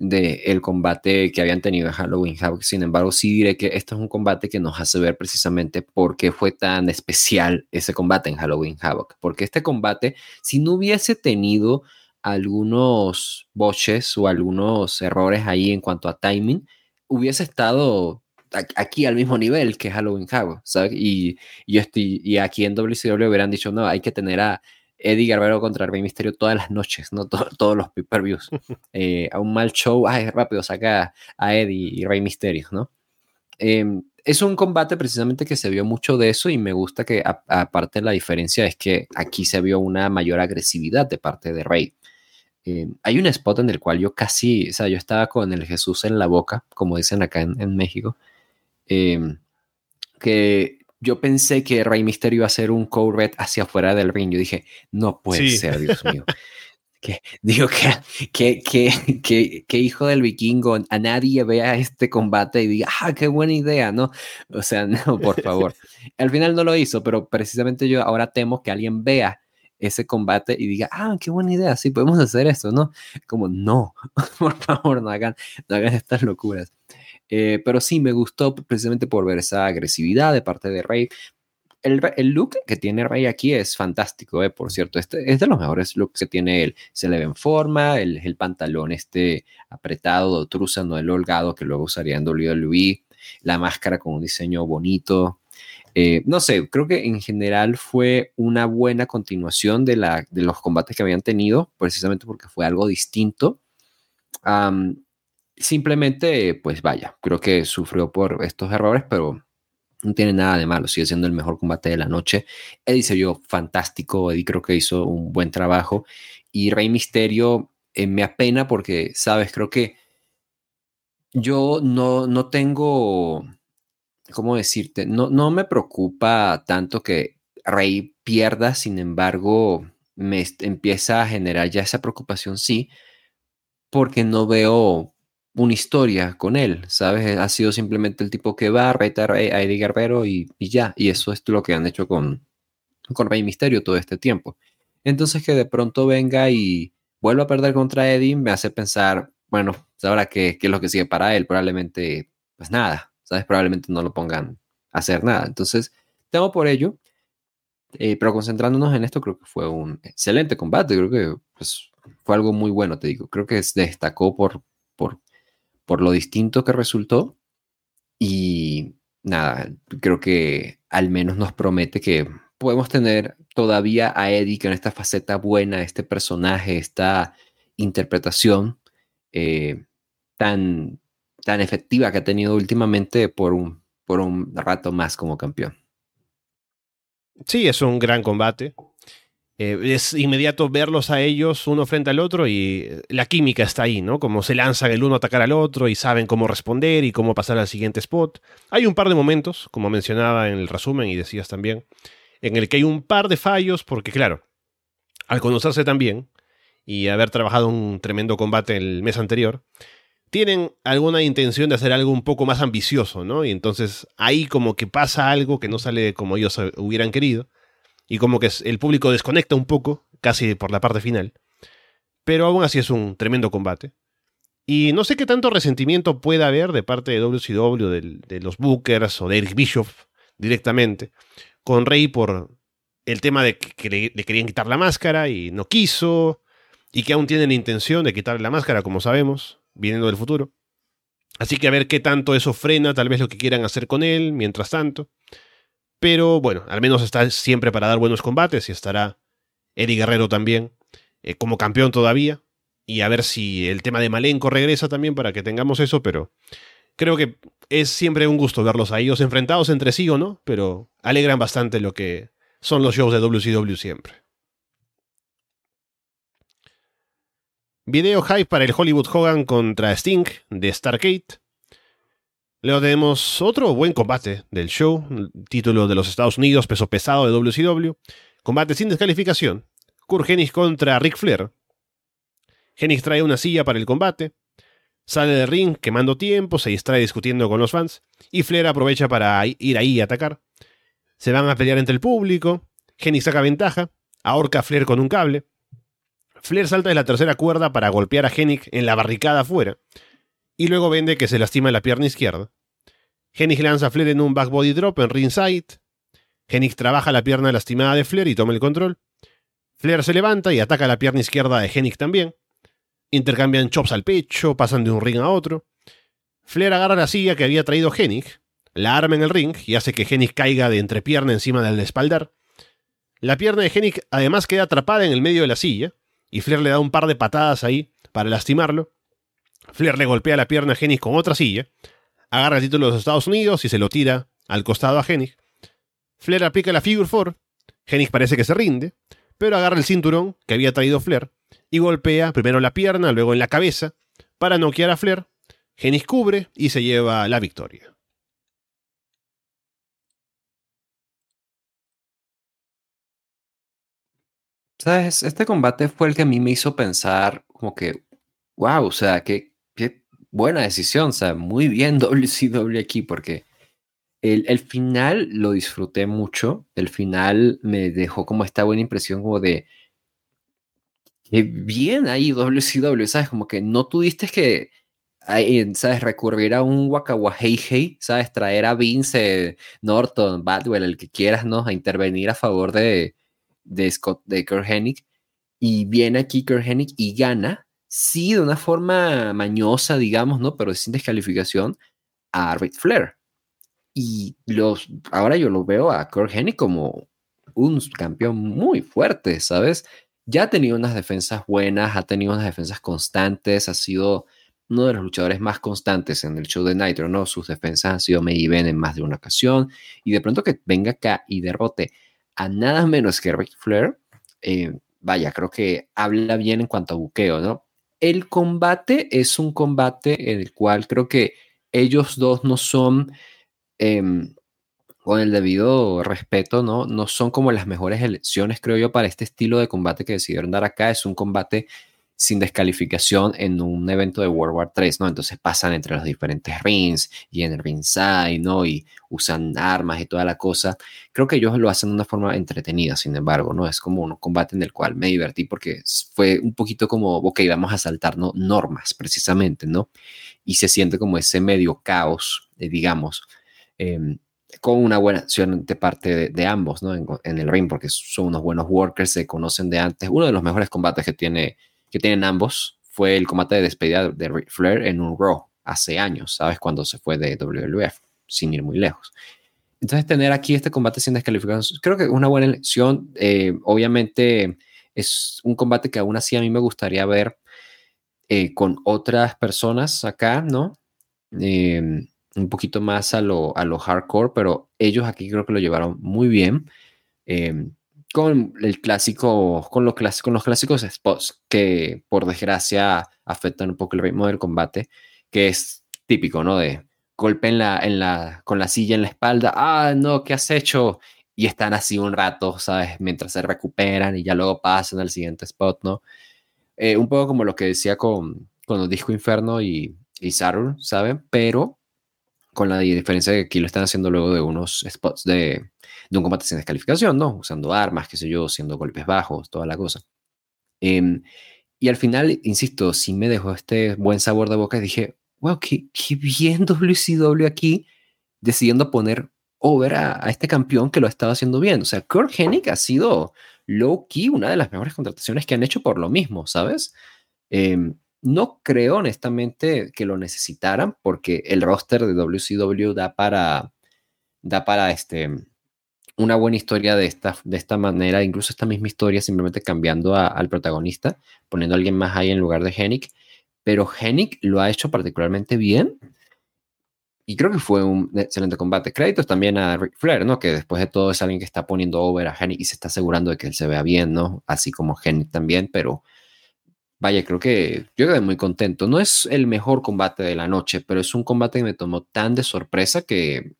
del combate que habían tenido en Halloween Havoc. Sin embargo, sí diré que esto es un combate que nos hace ver precisamente por qué fue tan especial ese combate en Halloween Havoc. Porque este combate, si no hubiese tenido algunos boches o algunos errores ahí en cuanto a timing, hubiese estado aquí al mismo nivel que Halloween Havoc, ¿sabes? Y, y, estoy, y aquí en WCW hubieran dicho, no, hay que tener a Eddie Guerrero contra Rey Misterio todas las noches, no todos los pay-per-views. Eh, a un mal show, ay, rápido, saca a Eddie y Rey Misterio, ¿no? Em, es un combate precisamente que se vio mucho de eso y me gusta que aparte la diferencia es que aquí se vio una mayor agresividad de parte de Rey. Em, hay un spot en el cual yo casi, o sea, yo estaba con el Jesús en la boca, como dicen acá en, México, em, que yo pensé que Rey Misterio iba a hacer un Corvette hacia afuera del ring. Yo dije, no puede ser, Dios mío. que, digo que, que, que, hijo del vikingo, a nadie vea este combate y diga, ah, qué buena idea, ¿no? O sea, no, por favor. Al final no lo hizo, pero precisamente yo ahora temo que alguien vea ese combate y diga, ah, qué buena idea, sí, podemos hacer esto, ¿no? Como, no, por favor, no hagan, no hagan estas locuras. Eh, pero sí, me gustó precisamente por ver esa agresividad de parte de Rey. El, el look que tiene Rey aquí es fantástico, eh, por cierto. Este es de los mejores looks que tiene él. Se le ve en forma, el, el pantalón este apretado, no el holgado que luego usaría en WWE, la máscara con un diseño bonito. Eh, no sé, creo que en general fue una buena continuación de, la, de los combates que habían tenido, precisamente porque fue algo distinto. Simplemente, pues vaya, creo que sufrió por estos errores, pero no tiene nada de malo, sigue siendo el mejor combate de la noche. Eddie se vio fantástico, Eddie creo que hizo un buen trabajo y Rey Misterio eh, me apena porque, sabes, creo que yo no, no tengo, ¿cómo decirte? No, no me preocupa tanto que Rey pierda, sin embargo, me empieza a generar ya esa preocupación, sí, porque no veo una historia con él, ¿sabes? Ha sido simplemente el tipo que va, a retar a Eddie Guerrero y, ya. Y eso es lo que han hecho con, con Rey Misterio todo este tiempo. Entonces que de pronto venga y vuelva a perder contra Eddie me hace pensar, bueno, pues ahora qué, qué es lo que sigue para él. Probablemente, pues nada, ¿sabes? Probablemente no lo pongan a hacer nada. Entonces, tengo por ello. Eh, pero concentrándonos en esto, creo que fue un excelente combate. Creo que pues, fue algo muy bueno, te digo. Creo que se destacó por, por por lo distinto que resultó. Y nada, creo que al menos nos promete que podemos tener todavía a Eddie con esta faceta buena, este personaje, esta interpretación eh, tan, tan efectiva que ha tenido últimamente por un, por un rato más como campeón.
Sí, es un gran combate. Eh, es inmediato verlos a ellos uno frente al otro y eh, la química está ahí, ¿no? Como se lanzan el uno a atacar al otro y saben cómo responder y cómo pasar al siguiente spot. Hay un par de momentos, como mencionaba en el resumen y decías también, en el que hay un par de fallos porque, claro, al conocerse también y haber trabajado un tremendo combate el mes anterior, tienen alguna intención de hacer algo un poco más ambicioso, ¿no? Y entonces ahí como que pasa algo que no sale como ellos hubieran querido y como que el público desconecta un poco, casi por la parte final. Pero aún así es un tremendo combate. Y no sé qué tanto resentimiento pueda haber de parte de WCW, de, los Bookers o de Eric Bischoff directamente, con Rey por el tema de que le, querían quitar la máscara y no quiso, y que aún tienen la intención de quitarle la máscara, como sabemos, viniendo del futuro. Así que a ver qué tanto eso frena tal vez lo que quieran hacer con él mientras tanto. Pero bueno, al menos está siempre para dar buenos combates y estará Eddie Guerrero también eh, como campeón todavía. Y a ver si el tema de Malenko regresa también para que tengamos eso, pero creo que es siempre un gusto verlos a ellos enfrentados entre sí o no, pero alegran bastante lo que son los shows de WCW siempre. Video hype para el Hollywood Hogan contra Sting de Stargate. Luego tenemos otro buen combate del show, título de los Estados Unidos, peso pesado de WCW. Combate sin descalificación. Kurt Hennig contra Ric Flair. Hennig trae una silla para el combate. Sale del ring quemando tiempo, se distrae discutiendo con los fans. Y Flair aprovecha para ir ahí y atacar. Se van a pelear entre el público. Hennig saca ventaja. Ahorca a Flair con un cable. Flair salta de la tercera cuerda para golpear a Hennig en la barricada afuera y luego vende que se lastima la pierna izquierda. Hennig lanza a Flair en un back body drop en ringside. Hennig trabaja la pierna lastimada de Flair y toma el control. Flair se levanta y ataca la pierna izquierda de Hennig también. Intercambian chops al pecho, pasan de un ring a otro. Flair agarra la silla que había traído Hennig, la arma en el ring y hace que Hennig caiga de entrepierna encima del espaldar. La pierna de Hennig además queda atrapada en el medio de la silla, y Flair le da un par de patadas ahí para lastimarlo. Flair le golpea la pierna a Hennig con otra silla, agarra el título de los Estados Unidos y se lo tira al costado a Hennig. Flair aplica la Figure 4, Hennig parece que se rinde, pero agarra el cinturón que había traído Flair y golpea primero la pierna, luego en la cabeza, para noquear a Flair. Hennig cubre y se lleva la victoria.
¿Sabes? Este combate fue el que a mí me hizo pensar como que, wow, o sea, que buena decisión, o sea, muy bien WCW aquí, porque el, el, final lo disfruté mucho. El final me dejó como esta buena impresión como de que bien ahí WCW, ¿sabes? Como que no tuviste que, ¿sabes? Recurrir a un Hey, ¿sabes? Traer a Vince, Norton, Badwell, el que quieras, ¿no? A intervenir a favor de, de Scott, de Kurt Hennig. Y viene aquí Kurt Hennig y gana sí, de una forma mañosa, digamos, ¿no? Pero sin descalificación a Ric Flair. Y los, ahora yo lo veo a Kurt Hennig como un campeón muy fuerte, ¿sabes? Ya ha tenido unas defensas buenas, ha tenido unas defensas constantes, ha sido uno de los luchadores más constantes en el show de Nitro, ¿no? Sus defensas han sido y en más de una ocasión. Y de pronto que venga acá y derrote a nada menos que Ric Flair, eh, vaya, creo que habla bien en cuanto a buqueo, ¿no? El combate es un combate en el cual creo que ellos dos no son, em, con el debido respeto, ¿no? No son como las mejores elecciones, creo yo, para este estilo de combate que decidieron dar acá. Es un combate sin descalificación en un evento de World War 3, ¿no? Entonces pasan entre los diferentes rings y en el ringside, ¿no? Y usan armas y toda la cosa. Creo que ellos lo hacen de una forma entretenida, sin embargo, ¿no? Es como un combate en el cual me divertí porque fue un poquito como, ok, vamos a saltar ¿no? normas, precisamente, ¿no? Y se siente como ese medio caos, eh, digamos. Em, con una buena acción de parte de, ambos, ¿no? En, en, el ring, porque son unos buenos workers, se conocen de antes. Uno de los mejores combates que tiene que tienen ambos fue el combate de despedida de Ric Flair en un Raw hace años, ¿sabes? Cuando se fue de WWF, sin ir muy lejos. Entonces, tener aquí este combate sin descalificación, creo que es una buena elección. Eh, obviamente, es un combate que aún así a mí me gustaría ver eh, con otras personas acá, ¿no? Em, un poquito más a lo, a lo hardcore, pero ellos aquí creo que lo llevaron muy bien. Em, con el clásico, con, los clásicos spots que por desgracia afectan un poco el ritmo del combate, que es típico, ¿no? De golpe en la, con la silla en la espalda, ah, no, ¿qué has hecho? Y están así un rato, ¿sabes? Mientras se recuperan y ya luego pasan al siguiente spot, ¿no? Eh, un poco como lo que decía con, con Disco Inferno y, y ¿saben? Pero con la diferencia de que aquí lo están haciendo luego de unos spots de, de un combate sin descalificación, ¿no? Usando armas, qué sé yo, haciendo golpes bajos, toda la cosa. Em, y al final, insisto, sí me dejó este buen sabor de boca y dije, wow, qué, qué bien WCW aquí decidiendo poner over a, a, este campeón que lo estaba haciendo bien. O sea, Kurt Hennig ha sido low key una de las mejores contrataciones que han hecho por lo mismo, ¿sabes? Eh, no creo honestamente que lo necesitaran porque el roster de WCW da para, da para este, una buena historia de esta, de esta manera, incluso esta misma historia simplemente cambiando al protagonista, poniendo a alguien más ahí en lugar de Hennig. Pero Hennig lo ha hecho particularmente bien y creo que fue un excelente combate. Créditos también a Ric Flair, ¿no? Que después de todo es alguien que está poniendo over a Hennig y se está asegurando de que él se vea bien, ¿no? Así como Hennig también, pero vaya, creo que yo quedé muy contento. No es el mejor combate de la noche, pero es un combate que me tomó tan de sorpresa que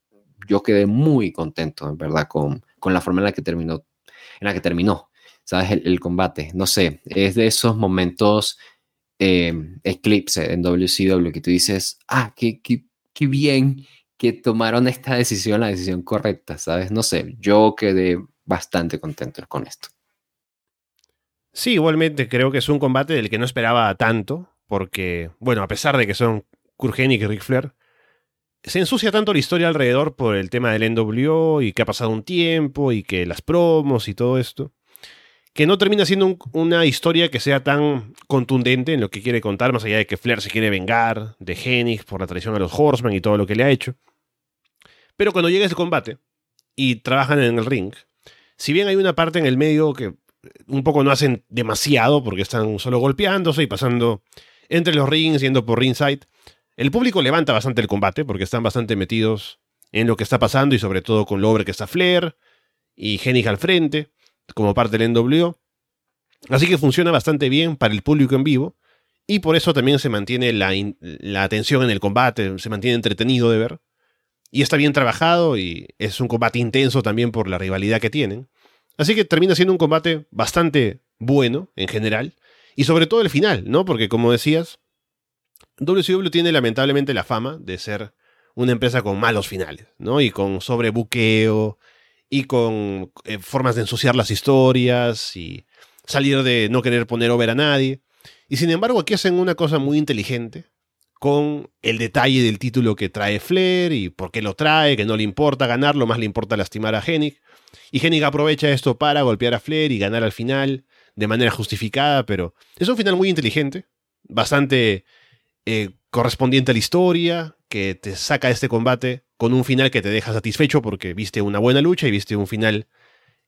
yo quedé muy contento, en verdad, con, con la forma en la que terminó, en la que terminó, ¿sabes? El, combate. No sé, es de esos momentos eh, eclipse en WCW que tú dices, ah, qué, qué, qué bien que tomaron esta decisión, la decisión correcta, ¿sabes? No sé, yo quedé bastante contento con esto.
Sí, igualmente creo que es un combate del que no esperaba tanto, porque, bueno, a pesar de que son Kurgenik y Ric Flair, se ensucia tanto la historia alrededor por el tema del NWO y que ha pasado un tiempo y que las promos y todo esto, que no termina siendo una historia que sea tan contundente en lo que quiere contar, más allá de que Flair se quiere vengar de Hennig por la traición a los Horsemen y todo lo que le ha hecho. Pero cuando llega ese combate y trabajan en el ring, si bien hay una parte en el medio que un poco no hacen demasiado porque están solo golpeándose y pasando entre los rings, yendo por ringside. El público levanta bastante el combate porque están bastante metidos en lo que está pasando y sobre todo con lo que está Flair y Hennig al frente como parte del NWO. Así que funciona bastante bien para el público en vivo y por eso también se mantiene la, la atención en el combate, se mantiene entretenido de ver. Y está bien trabajado y es un combate intenso también por la rivalidad que tienen. Así que termina siendo un combate bastante bueno en general. Y sobre todo el final, ¿no? Porque como decías, WCW tiene lamentablemente la fama de ser una empresa con malos finales, ¿no? Y con sobrebuqueo y con eh, formas de ensuciar las historias y salir de no querer poner over a nadie. Y sin embargo aquí hacen una cosa muy inteligente con el detalle del título que trae Flair y por qué lo trae, que no le importa ganarlo, más le importa lastimar a Hennig. Y Hennig aprovecha esto para golpear a Flair y ganar al final de manera justificada, pero es un final muy inteligente, bastante eh, correspondiente a la historia, que te saca de este combate con un final que te deja satisfecho porque viste una buena lucha y viste un final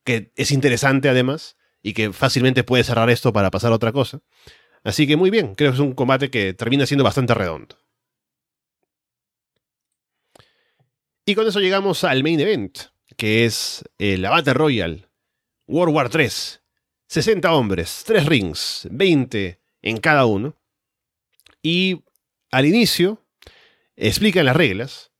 que es interesante además y que fácilmente puede cerrar esto para pasar a otra cosa. Así que muy bien, creo que es un combate que termina siendo bastante redondo. Y con eso llegamos al main event, que es el Battle Royal World War 3. 60 hombres, 3 rings, 20 en cada uno. Y al inicio explican las reglas.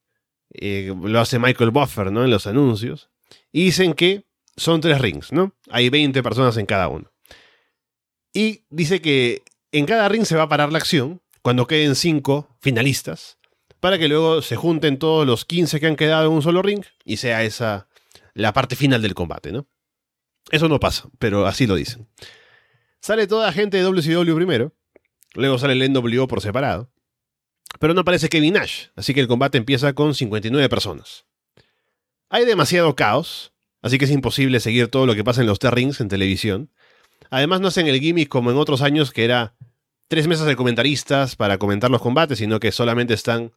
Eh, lo hace Michael Buffer ¿no? en los anuncios. Y dicen que son 3 rings, ¿no? Hay 20 personas en cada uno. Y dice que en cada ring se va a parar la acción cuando queden 5 finalistas para que luego se junten todos los 15 que han quedado en un solo ring y sea esa la parte final del combate, ¿no? Eso no pasa, pero así lo dicen. Sale toda la gente de WCW primero, luego sale el NWO por separado, pero no aparece Kevin Nash, así que el combate empieza con 59 personas. Hay demasiado caos, así que es imposible seguir todo lo que pasa en los T-Rings en televisión. Además no hacen el gimmick como en otros años que era tres mesas de comentaristas para comentar los combates, sino que solamente están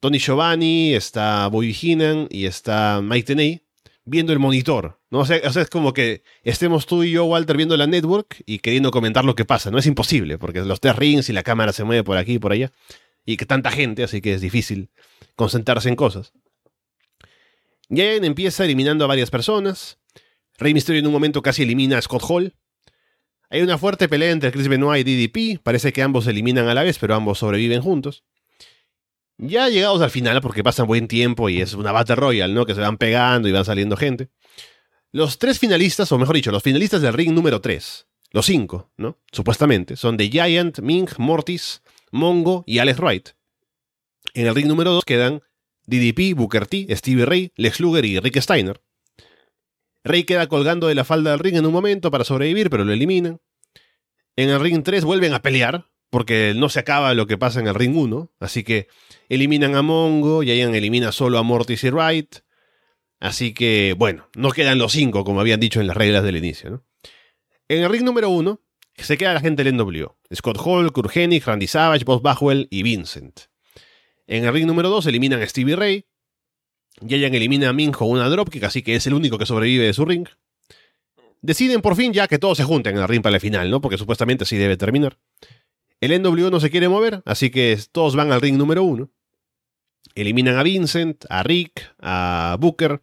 Tony Giovanni, está Bobby Heenan y está Mike Tenay viendo el monitor. ¿no? O sea, es como que estemos tú y yo, Walter, viendo la network y queriendo comentar lo que pasa. No es imposible, porque los tres rings y la cámara se mueve por aquí y por allá. Y que tanta gente, así que es difícil concentrarse en cosas. Jen empieza eliminando a varias personas. Rey Mysterio en un momento casi elimina a Scott Hall. Hay una fuerte pelea entre Chris Benoit y DDP. Parece que ambos se eliminan a la vez, pero ambos sobreviven juntos. Ya llegados al final, porque pasan buen tiempo y es una Battle Royale, ¿no? Que se van pegando y van saliendo gente. Los tres finalistas, o mejor dicho, los finalistas del ring número 3, los cinco, ¿no? Supuestamente, son The Giant, Ming, Mortis, Mongo y Alex Wright. En el ring número 2 quedan DDP, Booker T, Stevie Ray, Lex Luger y Rick Steiner. Rey queda colgando de la falda del ring en un momento para sobrevivir, pero lo eliminan. En el ring 3 vuelven a pelear, porque no se acaba lo que pasa en el ring 1, así que eliminan a Mongo, y Ian elimina solo a Mortis y Wright. Así que, bueno, no quedan los 5, como habían dicho en las reglas del inicio. En el ring número 1 se queda la gente del NWO. Scott Hall, Kurt Hennig, Randy Savage, Bob Bagwell y Vincent. En el ring número 2 eliminan a Stevie Ray. Yayan elimina a Minjo una dropkick, así que es el único que sobrevive de su ring. Deciden por fin ya que todos se junten en el ring para el final, ¿no? Porque supuestamente así debe terminar. El NWO no se quiere mover, así que todos van al ring número 1. Eliminan a Vincent, a Rick, a Booker.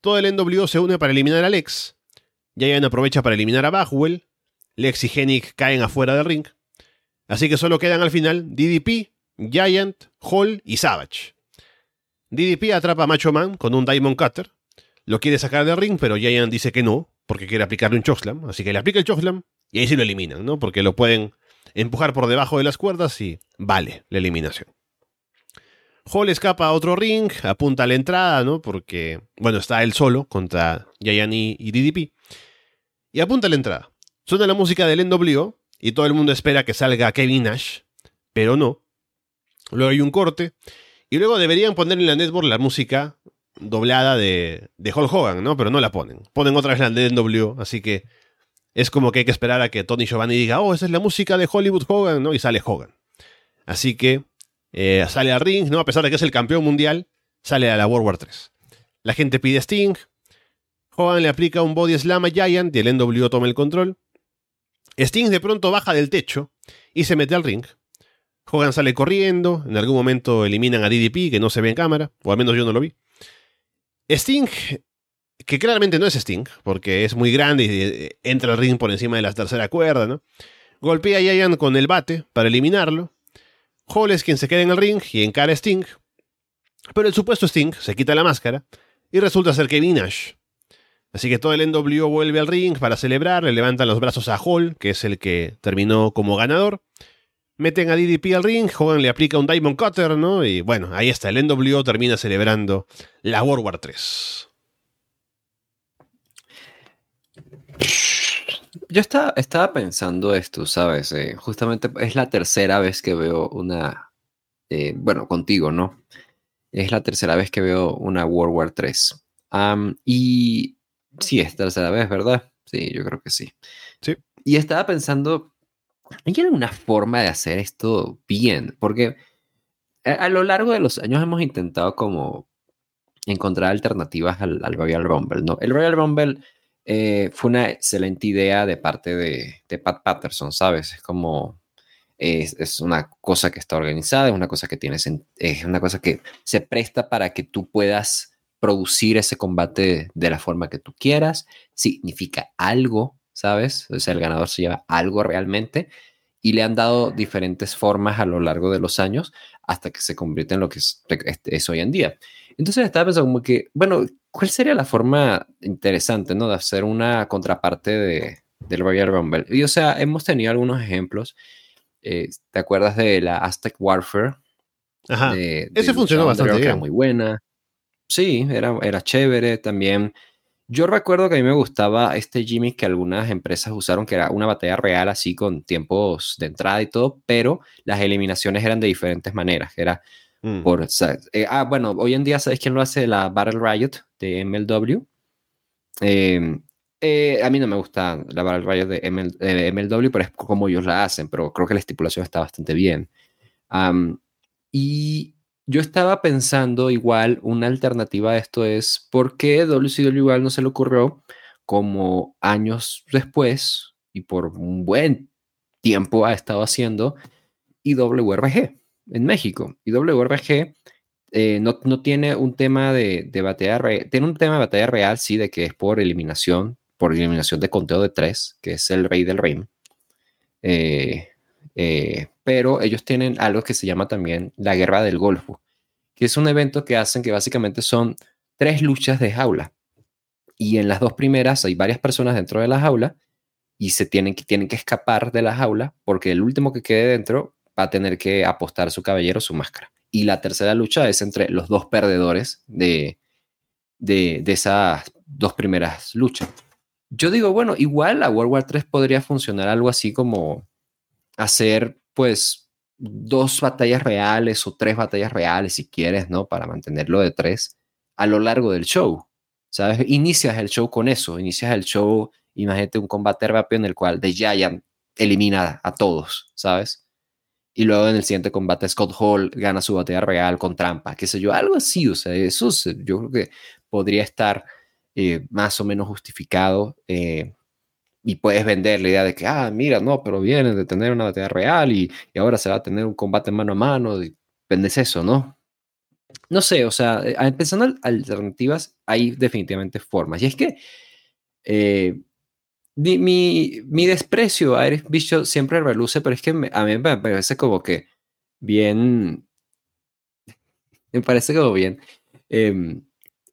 Todo el NWO se une para eliminar a Alex. Yayan aprovecha para eliminar a Bagwell. Lex y Hennig caen afuera del ring. Así que solo quedan al final DDP, Giant, Hall y Savage. DDP atrapa a Macho Man con un Diamond Cutter. Lo quiere sacar del ring, pero Giant dice que no, porque quiere aplicarle un chokeslam. Así que le aplica el chokeslam y ahí sí lo eliminan, ¿no? Porque lo pueden empujar por debajo de las cuerdas y vale la eliminación. Hall escapa a otro ring, apunta a la entrada, ¿no? Porque, bueno, está él solo contra Yayani y DDP. Y apunta a la entrada. Suena la música del NWO y todo el mundo espera que salga Kevin Nash, pero no. Luego hay un corte y luego deberían poner en la network la música doblada de, de Hulk Hogan, ¿no? Pero no la ponen. Ponen otra vez la de NWO, así que es como que hay que esperar a que Tony Giovanni diga, oh, esa es la música de Hollywood Hogan, ¿no? Y sale Hogan. Así que eh, sale a ring, ¿no? A pesar de que es el campeón mundial, sale a la World War 3. La gente pide Sting. Hogan le aplica un body slam a Giant y el NWO toma el control. Sting de pronto baja del techo y se mete al ring. Hogan sale corriendo, en algún momento eliminan a DDP, que no se ve en cámara, o al menos yo no lo vi. Sting, que claramente no es Sting, porque es muy grande y eh, entra al ring por encima de la tercera cuerda, ¿no? Golpea a Giant con el bate para eliminarlo. Hall es quien se queda en el ring y encara a Sting, pero el supuesto Sting se quita la máscara y resulta ser Kevin Nash. Así que todo el NWO vuelve al ring para celebrar, le levantan los brazos a Hall, que es el que terminó como ganador. Meten a DDP al ring, Hogan le aplica un Diamond Cutter, ¿no? Y bueno, ahí está, el NWO termina celebrando la World War 3.
Yo estaba, estaba pensando esto, ¿sabes? Eh, justamente es la tercera vez que veo una, eh, bueno, contigo, ¿no? Es la tercera vez que veo una World War 3. y sí, es tercera vez, ¿verdad? Sí, yo creo que sí.
Sí.
Y estaba pensando, ¿hay alguna forma de hacer esto bien? Porque a, a lo largo de los años hemos intentado como encontrar alternativas al, al Royal Rumble, ¿no? El Royal Rumble eh, fue una excelente idea de parte de, Pat Patterson, ¿sabes? Es como, es, una cosa que está organizada, es una cosa que tienes, es una cosa que se presta para que tú puedas producir ese combate de la forma que tú quieras, significa algo, ¿sabes? O sea, el ganador se lleva algo realmente y le han dado diferentes formas a lo largo de los años hasta que se convierte en lo que es, es hoy en día. Entonces estaba pensando como que, bueno, ¿cuál sería la forma interesante, ¿no? De hacer una contraparte de, del Royal Rumble. Y o sea, hemos tenido algunos ejemplos. Eh, ¿Te acuerdas de la Aztec Warfare?
Ajá. Ese funcionó bastante bien.
Era muy buena. Sí, era, era chévere también. Yo recuerdo que a mí me gustaba este Jimmy que algunas empresas usaron, que era una batalla real así con tiempos de entrada y todo, pero las eliminaciones eran de diferentes maneras. Era Mm. Por, eh, ah, bueno, hoy en día, ¿sabes quién lo hace? La Battle Riot de MLW. Em, eh, a mí no me gusta la Battle Riot de, MLW, pero es como ellos la hacen, pero creo que la estipulación está bastante bien. y yo estaba pensando igual, una alternativa a esto es, ¿por qué WCW igual no se le ocurrió como años después y por un buen tiempo ha estado haciendo IWRG? en México. Y WRG eh, no, tiene un tema de, batalla real, tiene un tema de batalla real, sí, de que es por eliminación, por eliminación de conteo de tres, que es el rey del ring. Eh, eh, pero ellos tienen algo que se llama también la guerra del Golfo, que es un evento que hacen que básicamente son tres luchas de jaula. Y en las dos primeras hay varias personas dentro de la jaula y se tienen que, tienen que escapar de la jaula porque el último que quede dentro va a tener que apostar su caballero, su máscara. Y la tercera lucha es entre los dos perdedores de, de, esas dos primeras luchas. Yo digo, bueno, igual la World War 3 podría funcionar algo así como hacer, pues, dos batallas reales o tres batallas reales, si quieres, ¿no? Para mantenerlo de tres a lo largo del show. ¿Sabes? Inicias el show con eso, inicias el show, imagínate un combate rápido en el cual The Giant elimina a todos, ¿sabes? y luego en el siguiente combate Scott Hall gana su batalla real con trampa, qué sé yo, algo así, o sea, eso yo creo que podría estar eh, más o menos justificado eh, y puedes vender la idea de que, ah, mira, no, pero viene de tener una batalla real y, y, ahora se va a tener un combate mano a mano, y vendes eso, ¿no? No sé, o sea, eh, pensando en alternativas, hay definitivamente formas. Y es que mi, mi, desprecio a Eric Bishop siempre reluce, pero es que a mí me parece como que bien. Me parece como bien em,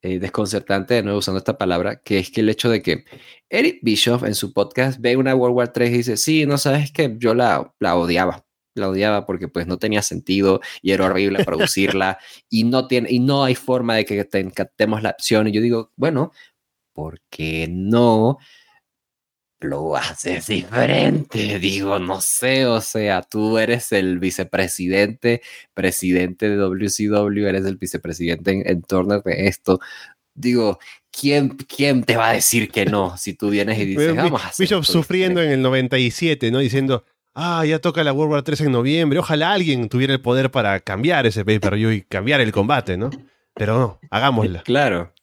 eh, desconcertante, de nuevo usando esta palabra, que es que el hecho de que Eric Bishop en su podcast ve una World War 3 y dice: Sí, no sabes que yo la, la odiaba la odiaba porque pues no tenía sentido y era horrible producirla y no tiene y no hay forma de que captemos la opción y yo digo bueno ¿por qué no lo haces diferente? Digo, no sé, o sea, tú eres el vicepresidente, presidente de WCW, eres el vicepresidente en, torno de esto. Digo, ¿quién, ¿quién te va a decir que no si tú vienes y dices, vamos a hacer
Bishop sufriendo en el 97, ¿no? Diciendo, ah, ya toca la World War 3 en noviembre, ojalá alguien tuviera el poder para cambiar ese pay-per-view y cambiar el combate, ¿no? Pero no, hagámosla.
Claro.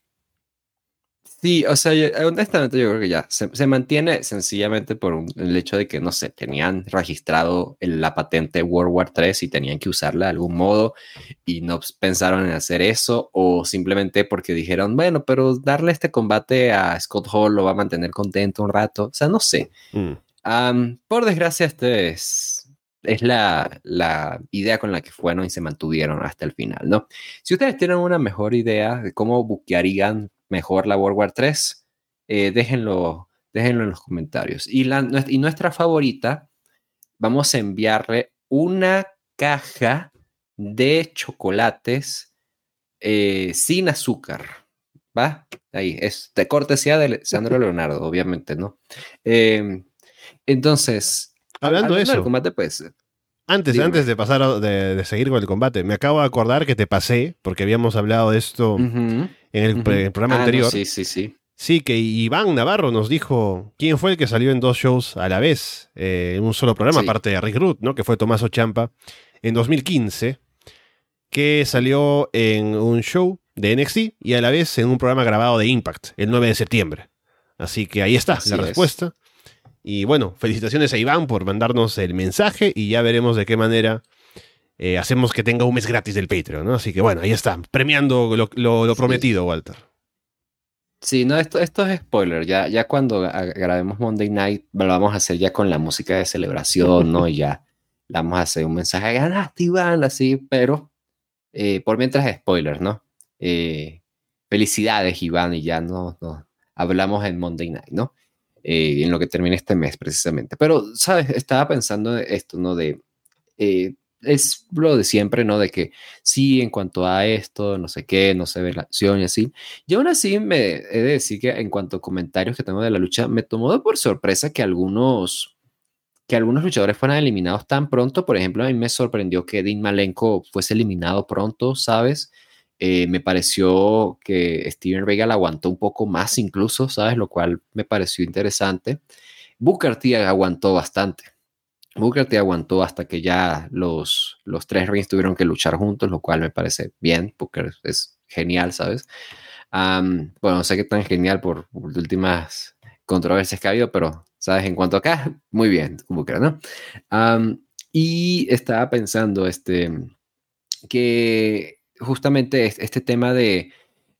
Sí, o sea, honestamente yo creo que ya se, mantiene sencillamente por el hecho de que, no sé, tenían registrado la patente World War 3 y tenían que usarla de algún modo y no pensaron en hacer eso o simplemente porque dijeron, bueno, pero darle este combate a Scott Hall lo va a mantener contento un rato, o sea, no sé. Mm. por desgracia, este es, es la, la, idea con la que fueron y se mantuvieron hasta el final, ¿no? Si ustedes tienen una mejor idea de cómo buquearían mejor la World War 3, eh, déjenlo, déjenlo en los comentarios. Y, la, y nuestra favorita, vamos a enviarle una caja de chocolates eh, sin azúcar. ¿Va? Ahí, es de cortesía de Sandro Leonardo, obviamente, ¿no? Em, entonces,
hablando de eso,
combate, pues.
Antes, antes de pasar de, seguir con el combate, me acabo de acordar que te pasé, porque habíamos hablado de esto en el, programa ah, anterior.
sí, sí, sí.
Sí, que Iván Navarro nos dijo quién fue el que salió en dos shows a la vez, eh, en un solo programa, aparte de Rick Root, ¿no? Que fue Tomás Ochampa, en 2015, que salió en un show de NXT y a la vez en un programa grabado de Impact, el 9 de septiembre. Así que ahí está la respuesta. Y bueno, felicitaciones a Iván por mandarnos el mensaje y ya veremos de qué manera eh, hacemos que tenga un mes gratis del Patreon, ¿no? Así que bueno, ahí está, premiando lo, prometido, Walter.
Sí, no, esto, esto es spoiler. Ya, ya cuando grabemos Monday Night, lo vamos a hacer ya con la música de celebración, ¿no? Y ya le vamos a hacer un mensaje, ganaste, Iván, así, pero eh, por mientras spoiler, ¿no? Eh, felicidades, Iván, y ya no, no hablamos en Monday Night, ¿no? en lo que termine este mes, precisamente. Pero, ¿sabes? Estaba pensando esto, ¿no? De es lo de siempre, ¿no? De que sí, en cuanto a esto, no sé qué, no se ve la acción y así. Y aún así me he de decir que en cuanto a comentarios que tengo de la lucha, me tomó por sorpresa que algunos, que algunos luchadores fueran eliminados tan pronto. Por ejemplo, a mí me sorprendió que Dean Malenko fuese eliminado pronto, ¿sabes? Eh, me pareció que Steven Regal aguantó un poco más incluso, ¿sabes? Lo cual me pareció interesante. Booker T aguantó bastante. Booker te aguantó hasta que ya los, los tres rings tuvieron que luchar juntos, lo cual me parece bien. Booker es genial, ¿sabes? bueno, no sé qué tan genial por, últimas controversias que ha habido, pero, ¿sabes? En cuanto acá, muy bien, Booker, ¿no? y estaba pensando este, que justamente este tema de,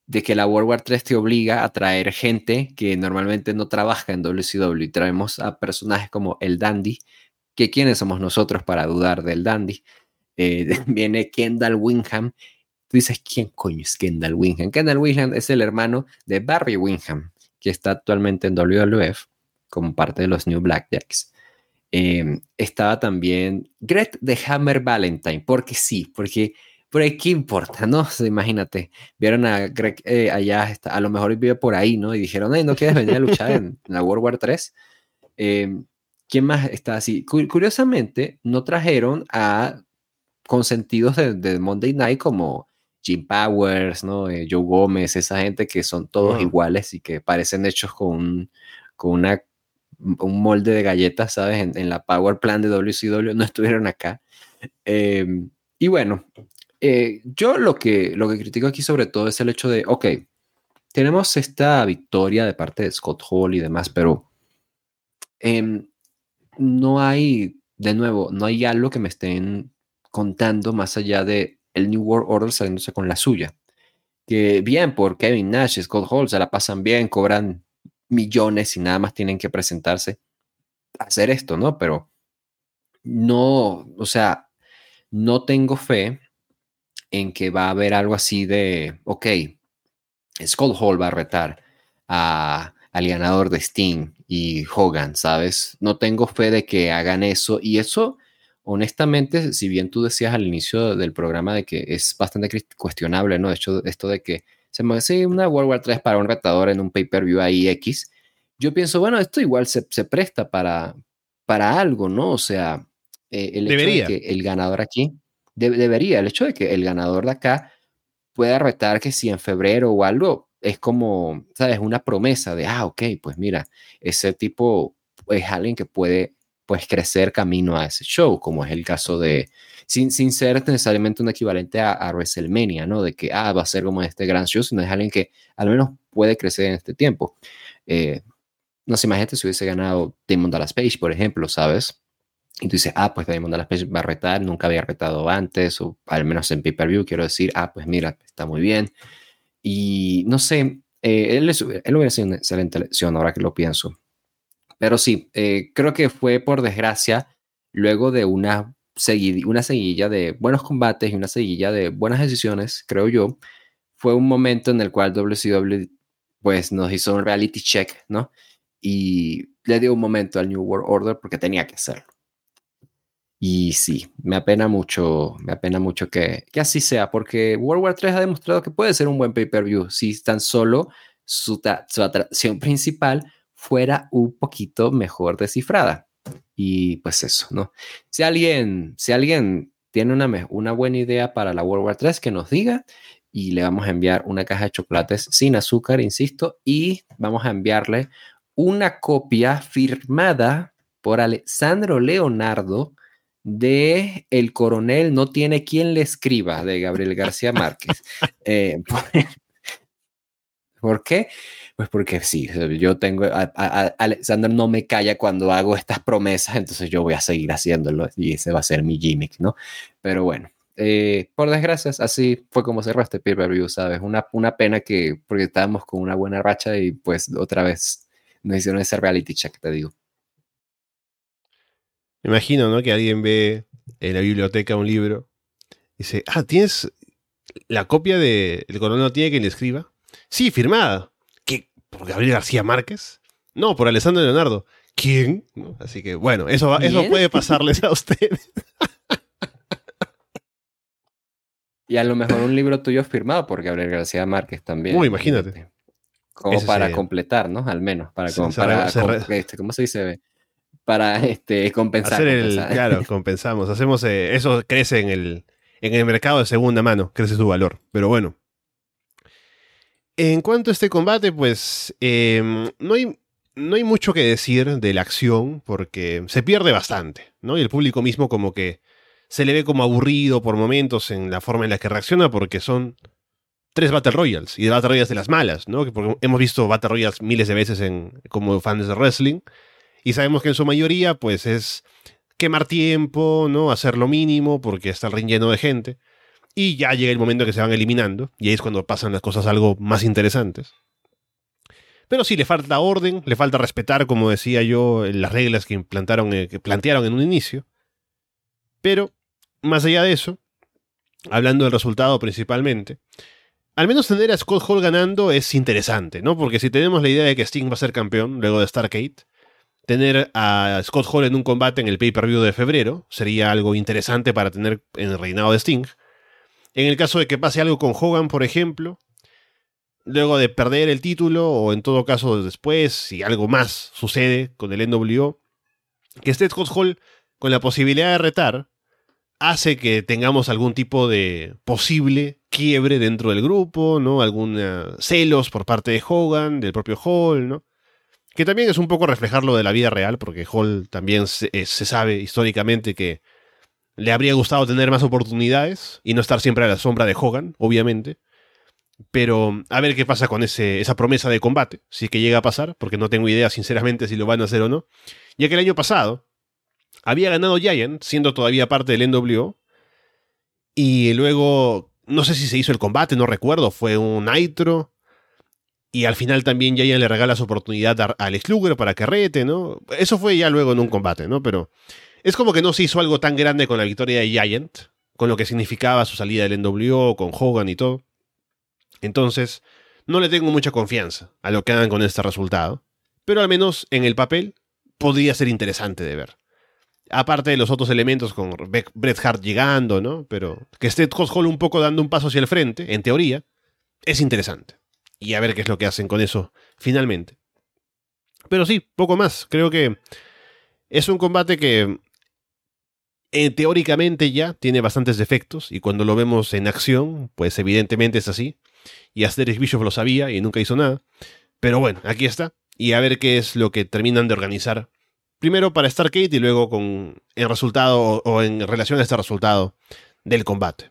de que la World War 3 te obliga a traer gente que normalmente no trabaja en WCW traemos a personajes como el Dandy, que quiénes somos nosotros para dudar del dandy. Eh, viene Kendall Wingham. Tú dices, ¿quién coño es Kendall Wingham? Kendall Wingham es el hermano de Barry Wingham, que está actualmente en WWF como parte de los New Blackjacks. Eh, estaba también Gret de Hammer Valentine, porque sí, porque por ahí qué importa, ¿no? imagínate, vieron a Greg eh, allá, está, a lo mejor vive por ahí, ¿no? Y dijeron, ¿no quieres venir a luchar en, la World War 3? ¿Quién más está así? Curiosamente, no trajeron a consentidos de, Monday Night como Jim Powers, ¿no? Eh, Joe Gómez, esa gente que son todos iguales y que parecen hechos con, con una, un molde de galletas, ¿sabes? En, la Power Plan de WCW no estuvieron acá. Em, y bueno, eh, yo lo que, lo que critico aquí sobre todo es el hecho de, ok, tenemos esta victoria de parte de Scott Hall y demás, pero eh, no hay, de nuevo, no hay algo que me estén contando más allá de el New World Order saliéndose con la suya. Que bien por Kevin Nash, Scott Hall, se la pasan bien, cobran millones y nada más tienen que presentarse a hacer esto, ¿no? Pero no, o sea, no tengo fe en que va a haber algo así de, ok, Skull Hall va a retar a, al ganador de Sting y Hogan, ¿sabes? No tengo fe de que hagan eso y eso, honestamente, si bien tú decías al inicio del programa de que es bastante cuestionable, ¿no? De hecho, esto de que se me hace una World War 3 para un retador en un pay-per-view ahí X, yo pienso, bueno, esto igual se, se presta para, para algo, ¿no? O sea, eh, el hecho de que el ganador aquí, debería, el hecho de que el ganador de acá pueda retar que si en febrero o algo, es como, ¿sabes? Una promesa de, ah, ok, pues mira, ese tipo es alguien que puede pues crecer camino a ese show, como es el caso de, sin, sin ser necesariamente un equivalente a, WrestleMania, ¿no? De que, ah, va a ser como este gran show, sino es alguien que al menos puede crecer en este tiempo. Eh, no sé, imagínate si hubiese ganado Damon Dallas Page, por ejemplo, ¿sabes? Y tú dices, ah, pues Damon Dallas Page va a retar, nunca había retado antes, o al menos en pay-per-view, quiero decir, ah, pues mira, está muy bien. Y no sé, eh, él, él, hubiera sido una excelente elección ahora que lo pienso. Pero sí, eh, creo que fue por desgracia, luego de una, una seguilla de buenos combates y una seguilla de buenas decisiones, creo yo, fue un momento en el cual WCW pues nos hizo un reality check, ¿no? y le dio un momento al New World Order porque tenía que hacerlo. Y sí, me apena mucho, me apena mucho que, que así sea, porque World War 3 ha demostrado que puede ser un buen pay-per-view si tan solo su, su atracción principal fuera un poquito mejor descifrada. Y pues eso, ¿no? Si alguien, si alguien tiene una, una buena idea para la World War 3, que nos diga y le vamos a enviar una caja de chocolates sin azúcar, insisto, y vamos a enviarle una copia firmada por Alessandro Leonardo de El coronel no tiene quien le escriba de Gabriel García Márquez. Eh, ¿Por qué? Pues porque sí, yo tengo, Alessandro no me calla cuando hago estas promesas, entonces yo voy a seguir haciéndolo y ese va a ser mi gimmick, ¿no? Pero bueno, eh, por desgracia, así fue como cerró este pay-per-view, ¿sabes? Una, una pena que, porque estábamos con una buena racha y pues otra vez no hicieron ese reality check, te digo.
Me imagino, ¿no? Que alguien ve en la biblioteca un libro y dice, ah, ¿tienes la copia de El coronel no tiene quien le escriba? Sí, firmada. ¿Qué? ¿Por Gabriel García Márquez? No, por Alessandro Leonardo. ¿Quién? Así que, bueno, eso, eso puede pasarles a ustedes.
y a lo mejor un libro tuyo firmado por Gabriel García Márquez también.
Uy, imagínate.
Como para completar, ¿no? Al menos, para, para este, ¿cómo se dice? Para este, compensar.
claro, compensamos. Hacemos, eh, eso crece en el, en el mercado de segunda mano, crece su valor. Pero bueno. En cuanto a este combate, pues em, no, hay, no hay mucho que decir de la acción porque se pierde bastante, ¿no? Y el público mismo como que se le ve como aburrido por momentos en la forma en la que reacciona porque son tres Battle Royals y de Battle Royals de las malas, ¿no? Porque hemos visto Battle Royals miles de veces en, como fans de wrestling y sabemos que en su mayoría pues es quemar tiempo, ¿no? Hacer lo mínimo porque está el ring lleno de gente y ya llega el momento que se van eliminando y ahí es cuando pasan las cosas algo más interesantes. Pero sí, le falta orden, le falta respetar, como decía yo, las reglas que, implantaron, eh, que plantearon en un inicio. Pero, más allá de eso, hablando del resultado principalmente, al menos tener a Scott Hall ganando es interesante, ¿no? Porque si tenemos la idea de que Sting va a ser campeón luego de Starcade, tener a Scott Hall en un combate en el pay-per-view de febrero sería algo interesante para tener en el reinado de Sting. En el caso de que pase algo con Hogan, por ejemplo, luego de perder el título, o en todo caso después, si algo más sucede con el NWO, que esté Scott Hall con la posibilidad de retar, hace que tengamos algún tipo de posible quiebre dentro del grupo, ¿no? Algún celos por parte de Hogan, del propio Hall, ¿no? Que también es un poco reflejarlo de la vida real, porque Hall también se, eh, sabe históricamente que le habría gustado tener más oportunidades y no estar siempre a la sombra de Hogan, obviamente. Pero a ver qué pasa con ese, esa promesa de combate, si es que llega a pasar, porque no tengo idea sinceramente si lo van a hacer o no. Ya que el año pasado había ganado Giant, siendo todavía parte del NWO, y luego no sé si se hizo el combate, no recuerdo, fue un Nitro. Y al final también Giant le regala su oportunidad a Alex Luger para que rete, ¿no? Eso fue ya luego en un combate, ¿no? Pero es como que no se hizo algo tan grande con la victoria de Giant, con lo que significaba su salida del NWO, con Hogan y todo. Entonces, no le tengo mucha confianza a lo que hagan con este resultado. Pero al menos en el papel podría ser interesante de ver. Aparte de los otros elementos con Bret Hart llegando, ¿no? Pero que esté Hall un poco dando un paso hacia el frente, en teoría, es interesante. Y a ver qué es lo que hacen con eso finalmente. Pero sí, poco más. Creo que es un combate que eh, teóricamente ya tiene bastantes defectos y cuando lo vemos en acción, pues evidentemente es así. Y Asterix Bischoff lo sabía y nunca hizo nada. Pero bueno, aquí está. Y a ver qué es lo que terminan de organizar primero para Stargate y luego con el resultado o, en relación a este resultado del combate.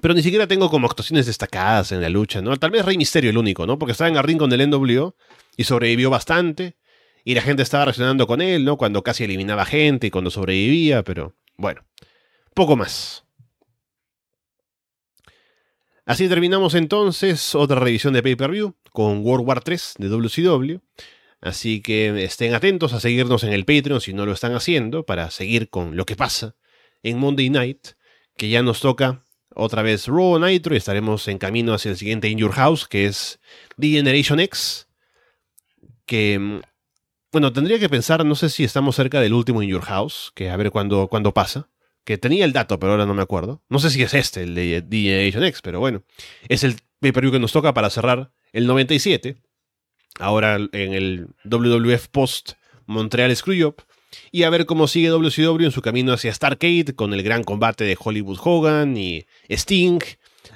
Pero ni siquiera tengo como actuaciones destacadas en la lucha, ¿no? Tal vez Rey Misterio el único, ¿no? Porque estaba en el ring con el NWO y sobrevivió bastante. Y la gente estaba reaccionando con él, ¿no? Cuando casi eliminaba gente y cuando sobrevivía, pero bueno, poco más. Así terminamos entonces otra revisión de pay-per-view con World War 3 de WCW. Así que estén atentos a seguirnos en el Patreon si no lo están haciendo, para seguir con lo que pasa en Monday Night, que ya nos toca otra vez Raw Nitro y estaremos en camino hacia el siguiente In Your House, que es The Generation X. Que, mm, bueno, tendría que pensar, no sé si estamos cerca del último In Your House, que a ver cuándo, pasa. Que tenía el dato, pero ahora no me acuerdo. No sé si es este, el de The Generation X, pero bueno. Es el pay-per-view que nos toca para cerrar el 97 ahora en el WWF Post Montreal Screwjob, y a ver cómo sigue WCW en su camino hacia Starcade con el gran combate de Hollywood Hogan y Sting,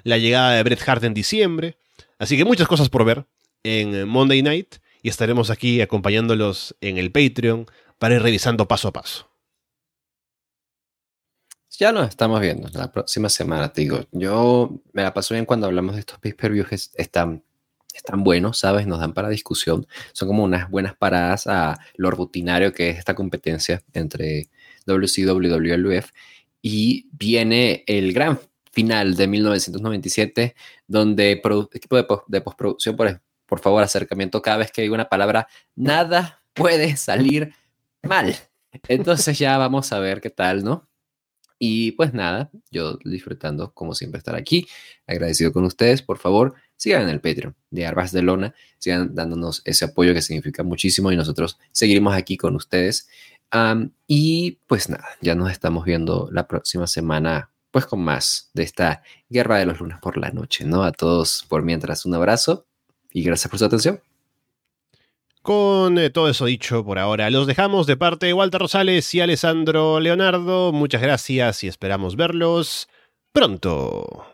la llegada de Bret Hart en diciembre. Así que muchas cosas por ver en Monday Night y estaremos aquí acompañándolos en el Patreon para ir revisando paso a paso.
Ya nos estamos viendo la próxima semana, te digo. Yo me la paso bien cuando hablamos de estos pay-per-views están están buenos, ¿sabes? Nos dan para discusión. Son como unas buenas paradas a lo rutinario que es esta competencia entre WCW y WWF. Y viene el gran final de 1997, donde equipo de, postproducción, por, por favor, acercamiento cada vez que digo una palabra, nada puede salir mal. Entonces ya vamos a ver qué tal, ¿no? Y pues nada, yo disfrutando como siempre estar aquí, agradecido con ustedes, por favor, sigan en el Patreon de Arbas de Lona, sigan dándonos ese apoyo que significa muchísimo y nosotros seguiremos aquí con ustedes. y pues nada, ya nos estamos viendo la próxima semana, pues con más de esta guerra de los lunes por la noche, ¿no? A todos por mientras un abrazo y gracias por su atención.
Con eh, todo eso dicho por ahora, los dejamos de parte de Walter Rosales y Alessandro Leonardo. Muchas gracias y esperamos verlos pronto.